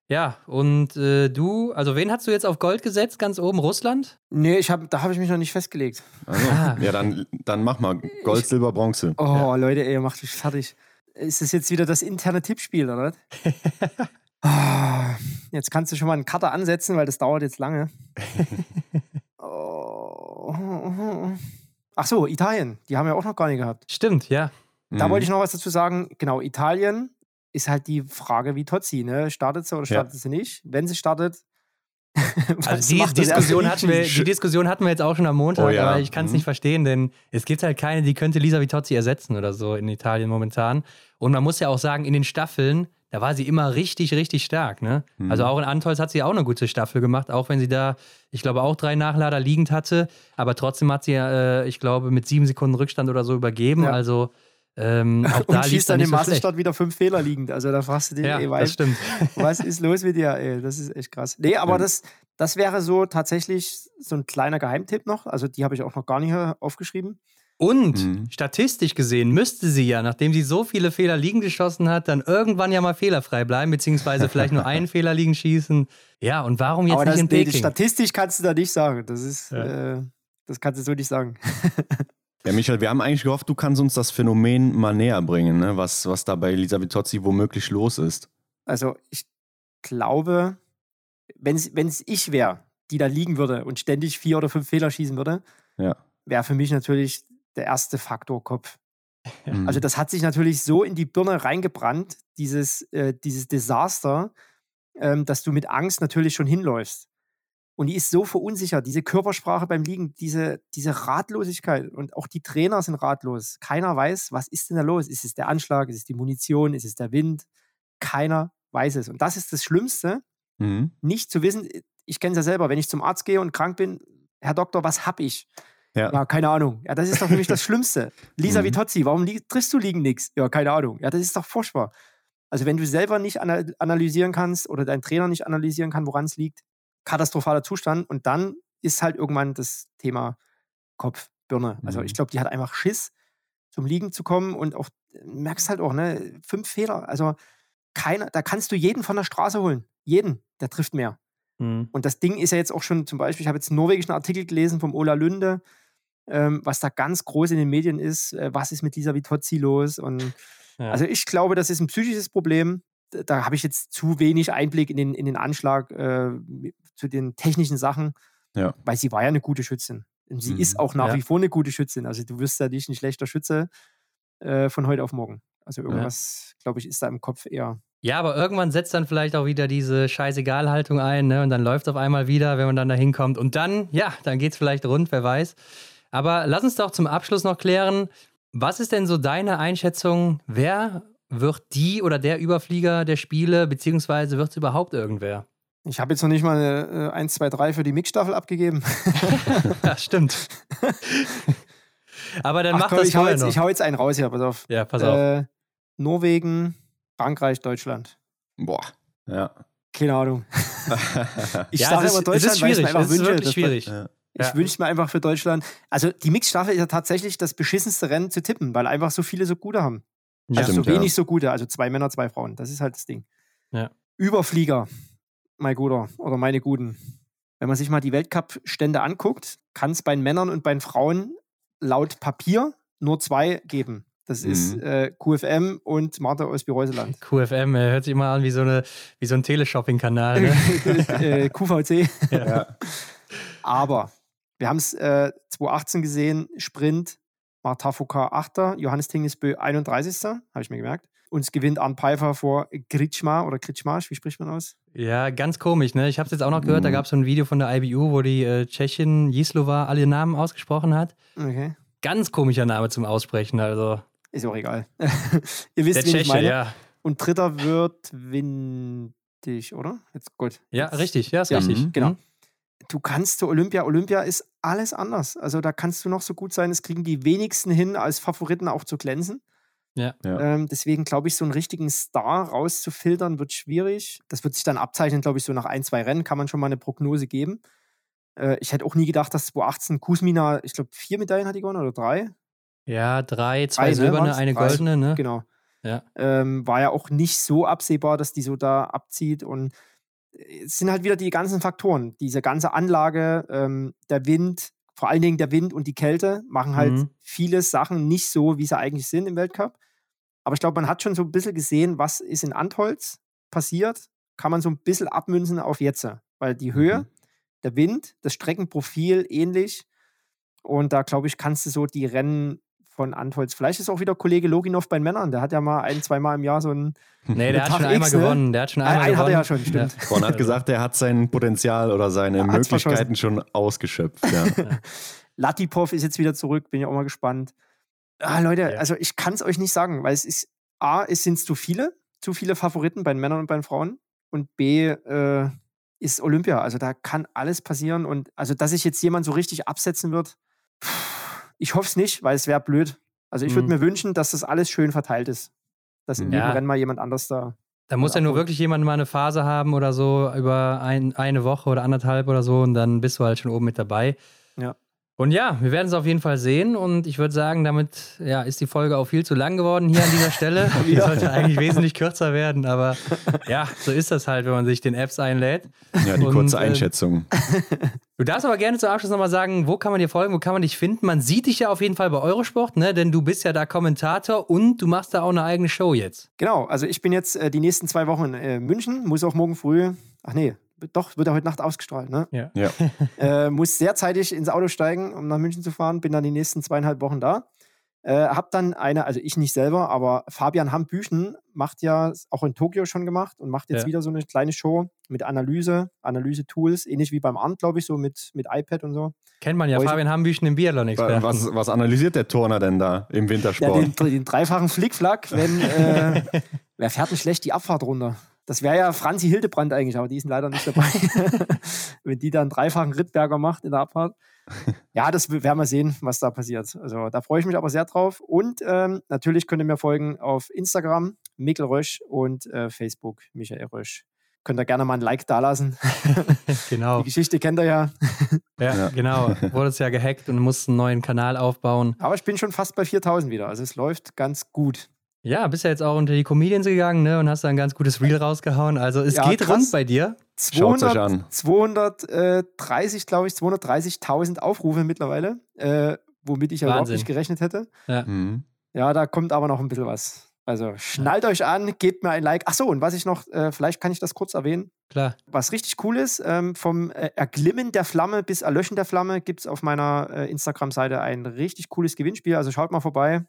Ja, und äh, du, also wen hast du jetzt auf Gold gesetzt, ganz oben? Russland? Nee, ich hab, da habe ich mich noch nicht festgelegt. Also, Ah. ja, dann, dann mach mal. Gold, Silber, Bronze. Oh, Leute, ey, ihr macht mich fertig. Ist das jetzt wieder das interne Tippspiel, oder? was? Ah, jetzt kannst du schon mal einen Cutter ansetzen, weil das dauert jetzt lange. Oh. Ach so, Italien. Die haben wir auch noch gar nicht gehabt. Stimmt, ja. Da Mhm. wollte ich noch was dazu sagen. Genau, Italien ist halt die Frage wie Tozzi. Ne? Startet sie oder Ja. startet sie nicht? Wenn sie startet, also die Diskussion, hatten wir, die Diskussion hatten wir jetzt auch schon am Montag, oh ja. aber ich kann es mhm. nicht verstehen, denn es gibt halt keine, die könnte Lisa Vitozzi ersetzen oder so in Italien momentan. Und man muss ja auch sagen, in den Staffeln, da war sie immer richtig, richtig stark. Ne? Mhm. Also auch in Antolz hat sie auch eine gute Staffel gemacht, auch wenn sie da, ich glaube, auch drei Nachlader liegend hatte. Aber trotzdem hat sie, äh, ich glaube, mit sieben Sekunden Rückstand oder so übergeben. Ja. Also ähm, auch und da schießt dann im so Masterstart wieder fünf Fehler liegend. Also da fragst du dich, ja, ey, das stimmt. was ist los mit dir? Ey, das ist echt krass. Nee, aber das, das wäre so tatsächlich so ein kleiner Geheimtipp noch. Also die habe ich auch noch gar nicht aufgeschrieben. Und mhm. statistisch gesehen müsste sie ja, nachdem sie so viele Fehler liegen geschossen hat, dann irgendwann ja mal fehlerfrei bleiben, beziehungsweise vielleicht nur einen Fehler liegen schießen. Ja, und warum jetzt Aber nicht das, in Peking? Nee, statistisch kannst du da nicht sagen. Das ist, ja. äh, das kannst du so nicht sagen. Ja, Michael, wir haben eigentlich gehofft, du kannst uns das Phänomen mal näher bringen, ne? was, was da bei Elisabeth Tozzi womöglich los ist. Also ich glaube, wenn es ich wäre, die da liegen würde und ständig vier oder fünf Fehler schießen würde, ja. wäre für mich natürlich der erste Faktor Kopf. Mhm. Also das hat sich natürlich so in die Birne reingebrannt, dieses, äh, dieses Desaster, ähm, dass du mit Angst natürlich schon hinläufst. Und die ist so verunsichert, diese Körpersprache beim Liegen, diese, diese Ratlosigkeit und auch die Trainer sind ratlos. Keiner weiß, was ist denn da los? Ist es der Anschlag? Ist es die Munition? Ist es der Wind? Keiner weiß es. Und das ist das Schlimmste, mhm. nicht zu wissen. Ich kenne es ja selber, wenn ich zum Arzt gehe und krank bin, Herr Doktor, was hab ich? Ja. ja, keine Ahnung. Ja, das ist doch für mich das Schlimmste. Lisa mhm. Vitozzi, warum triffst du liegen nichts? Ja, keine Ahnung. Ja, das ist doch furchtbar. Also, wenn du selber nicht analysieren kannst oder dein Trainer nicht analysieren kann, woran es liegt, katastrophaler Zustand. Und dann ist halt irgendwann das Thema Kopf, Birne. Also ich mhm. glaube, die hat einfach Schiss, zum Liegen zu kommen und auch, merkst halt auch, ne, fünf Fehler. Also keiner, da kannst du jeden von der Straße holen. Jeden, der trifft mehr. Mhm. Und das Ding ist ja jetzt auch schon zum Beispiel, ich habe jetzt einen norwegischen Artikel gelesen vom Ola Lünde, ähm, was da ganz groß in den Medien ist, äh, was ist mit dieser Vitozzi los? Und ja. also ich glaube, das ist ein psychisches Problem. Da habe ich jetzt zu wenig Einblick in den, in den Anschlag äh, zu den technischen Sachen, ja. weil sie war ja eine gute Schützin. Und sie mhm. ist auch nach ja. wie vor eine gute Schützin. Also du wirst ja nicht ein schlechter Schütze äh, von heute auf morgen. Also irgendwas, ja. glaube ich, ist da im Kopf eher. Ja, aber irgendwann setzt dann vielleicht auch wieder diese Scheißegal-Haltung ein, ne? Und dann läuft auf einmal wieder, wenn man dann da hinkommt. Und dann, ja, dann geht es vielleicht rund, wer weiß. Aber lass uns doch zum Abschluss noch klären, was ist denn so deine Einschätzung? Wer wird die oder der Überflieger der Spiele, beziehungsweise wird es überhaupt irgendwer? Ich habe jetzt noch nicht mal eine, äh, 1, 2, 3 für die Mixstaffel abgegeben. ja, stimmt. Aber dann Ach, mach komm, das ich hau, jetzt, noch. ich hau jetzt einen raus hier, pass auf. Ja, pass auf. Äh, Norwegen, Frankreich, Deutschland. Boah, ja. Keine Ahnung. ich ja, sage immer Deutschland, weil ich mir einfach wünsche. Wirklich schwierig. Ja. Ich ja. wünsche mir einfach für Deutschland. Also die Mixstaffel ist ja tatsächlich das beschissenste Rennen zu tippen, weil einfach so viele so gute haben. Ja, also stimmt, so wenig so gute, also zwei Männer, zwei Frauen. Das ist halt das Ding. Ja. Überflieger mein Guter oder meine Guten. Wenn man sich mal die Weltcup-Stände anguckt, kann es bei den Männern und bei den Frauen laut Papier nur zwei geben. Das mhm. ist äh, QFM und Martha aus Bireuseland. QFM, äh, hört sich immer an wie so, eine, wie so ein Teleshopping-Kanal. Ne? äh, QVC. Ja. Aber wir haben es äh, 2018 gesehen, Sprint, Martha Foucault 8. Johannes Tingesbö 31. Habe ich mir gemerkt. Und es gewinnt Arne Pfeiffer vor Kritschma oder Kritschmasch, wie spricht man aus? Ja, ganz komisch, ne? Ich habe es jetzt auch noch gehört, mhm. da gab es so ein Video von der IBU, wo die äh, Tschechin Jislova alle Namen ausgesprochen hat. Okay. Ganz komischer Name zum Aussprechen, also. Ist auch egal. Ihr wisst, der Tscheche, ich meine. Ja. Und dritter wird Windig, oder? Jetzt gut. Ja, richtig, ja, ist ja, richtig. Genau. Mhm. Du kannst zu Olympia, Olympia ist alles anders. Also da kannst du noch so gut sein, es kriegen die wenigsten hin, als Favoriten auch zu glänzen. Ja. Ähm, deswegen glaube ich, so einen richtigen Star rauszufiltern wird schwierig. Das wird sich dann abzeichnen, glaube ich, so nach ein, zwei Rennen kann man schon mal eine Prognose geben. Äh, ich hätte auch nie gedacht, dass 2018 Kusmina, ich glaube, vier Medaillen hat die gewonnen oder drei? Ja, drei, zwei drei, ne, silberne, ne, eine drei, goldene, ne? Genau. Ja. Ähm, war ja auch nicht so absehbar, dass die so da abzieht. Und es sind halt wieder die ganzen Faktoren. Diese ganze Anlage, ähm, der Wind, vor allen Dingen der Wind und die Kälte machen halt mhm. viele Sachen nicht so, wie sie eigentlich sind im Weltcup. Aber ich glaube, man hat schon so ein bisschen gesehen, was ist in Antholz passiert, kann man so ein bisschen abmünzen auf jetzt. Weil die Höhe, mhm. der Wind, das Streckenprofil ähnlich. Und da, glaube ich, kannst du so die Rennen von Antholz. Vielleicht ist auch wieder Kollege Loginov bei den Männern. Der hat ja mal ein, zwei Mal im Jahr so ein. Nee, der hat schon einmal ne? gewonnen. Der hat schon einmal ein, gewonnen. Hat er ja schon, stimmt. Ja. Ron hat gesagt, er hat sein Potenzial oder seine ja, Möglichkeiten schon ausgeschöpft. Ja. Latipov ist jetzt wieder zurück, bin ich auch mal gespannt. Ah, Leute, ja. also ich kann es euch nicht sagen, weil es ist A, es sind zu viele, zu viele Favoriten bei den Männern und bei den Frauen. Und B, äh, ist Olympia. Also da kann alles passieren. Und also, dass sich jetzt jemand so richtig absetzen wird, ich hoffe es nicht, weil es wäre blöd. Also ich würde mhm. mir wünschen, dass das alles schön verteilt ist. Dass in jedem Rennen mal jemand anders da. Da muss ja nur wirklich jemand mal eine Phase haben oder so über ein, eine Woche oder anderthalb oder so und dann bist du halt schon oben mit dabei. Ja. Und ja, wir werden es auf jeden Fall sehen und ich würde sagen, damit ja, ist die Folge auch viel zu lang geworden hier an dieser Stelle. Die sollte eigentlich wesentlich kürzer werden, aber ja, so ist das halt, wenn man sich den Apps einlädt. Ja, die und, kurze äh, Einschätzung. Äh, du darfst aber gerne zum Abschluss nochmal sagen, wo kann man dir folgen, wo kann man dich finden? Man sieht dich ja auf jeden Fall bei Eurosport, ne? denn du bist ja da Kommentator und du machst da auch eine eigene Show jetzt. Genau, also ich bin jetzt äh, die nächsten zwei Wochen in äh, München, muss auch morgen früh, ach nee, doch, wird er heute Nacht ausgestrahlt, ne? Ja. ja. Äh, muss sehr zeitig ins Auto steigen, um nach München zu fahren. Bin dann die nächsten zweieinhalb Wochen da. Äh, hab dann eine, also ich nicht selber, aber Fabian Hambüchen macht ja auch in Tokio schon gemacht und macht jetzt ja. wieder so eine kleine Show mit Analyse, Analyse-Tools, ähnlich wie beim Arndt, glaube ich, so mit, mit iPad und so. Kennt man ja, Heute, Fabian Hambüchen im Biathlon-Experten. Was, was analysiert der Turner denn da im Wintersport? Ja, den, den dreifachen Flickflack, wenn, äh, wer fährt denn schlecht die Abfahrt runter? Das wäre ja Franzi Hildebrand eigentlich, aber die ist leider nicht dabei. Wenn die dann einen dreifachen Rittberger macht in der Abfahrt. Ja, das werden wir sehen, was da passiert. Also da freue ich mich aber sehr drauf. Und ähm, natürlich könnt ihr mir folgen auf Instagram, Mikkel Rösch und äh, Facebook, Michael Rösch. Könnt ihr gerne mal ein Like dalassen. genau. Die Geschichte kennt ihr ja. ja, ja, genau. Wurde es ja gehackt und musste einen neuen Kanal aufbauen. Aber ich bin schon fast bei 4000 wieder. Also es läuft ganz gut. Ja, bist ja jetzt auch unter die Comedians gegangen ne, und hast da ein ganz gutes Reel rausgehauen. Also es ja, geht krass. rund bei dir. 200, euch an. 230, glaube ich, 230.000 Aufrufe mittlerweile, äh, womit ich ja überhaupt nicht gerechnet hätte. Ja. Mhm. ja, da kommt aber noch ein bisschen was. Also schnallt ja. euch an, gebt mir ein Like. Ach so, und was ich noch, äh, vielleicht kann ich das kurz erwähnen. Klar. Was richtig cool ist, ähm, vom äh, Erglimmen der Flamme bis Erlöschen der Flamme gibt es auf meiner äh, Instagram-Seite ein richtig cooles Gewinnspiel. Also schaut mal vorbei.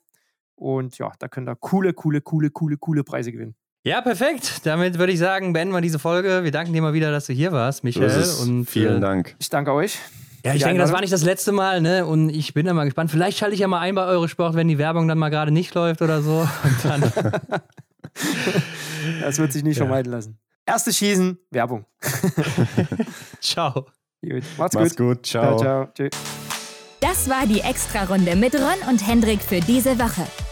Und ja, da könnt ihr coole, coole, coole, coole, coole Preise gewinnen. Ja, perfekt. Damit würde ich sagen, beenden wir diese Folge. Wir danken dir mal wieder, dass du hier warst, Michael. Und, vielen äh, Dank. Ich danke euch. Ja, ich denke, das war nicht das letzte Mal, ne? Und ich bin da mal gespannt. Vielleicht schalte ich ja mal ein bei Eurosport, wenn die Werbung dann mal gerade nicht läuft oder so. das wird sich nicht ja. vermeiden lassen. Erstes Schießen, Werbung. ciao. Gut. Macht's, Macht's gut. gut. Ciao. ciao, ciao. Tschüss. Das war die Extra-Runde mit Ron und Hendrik für diese Woche.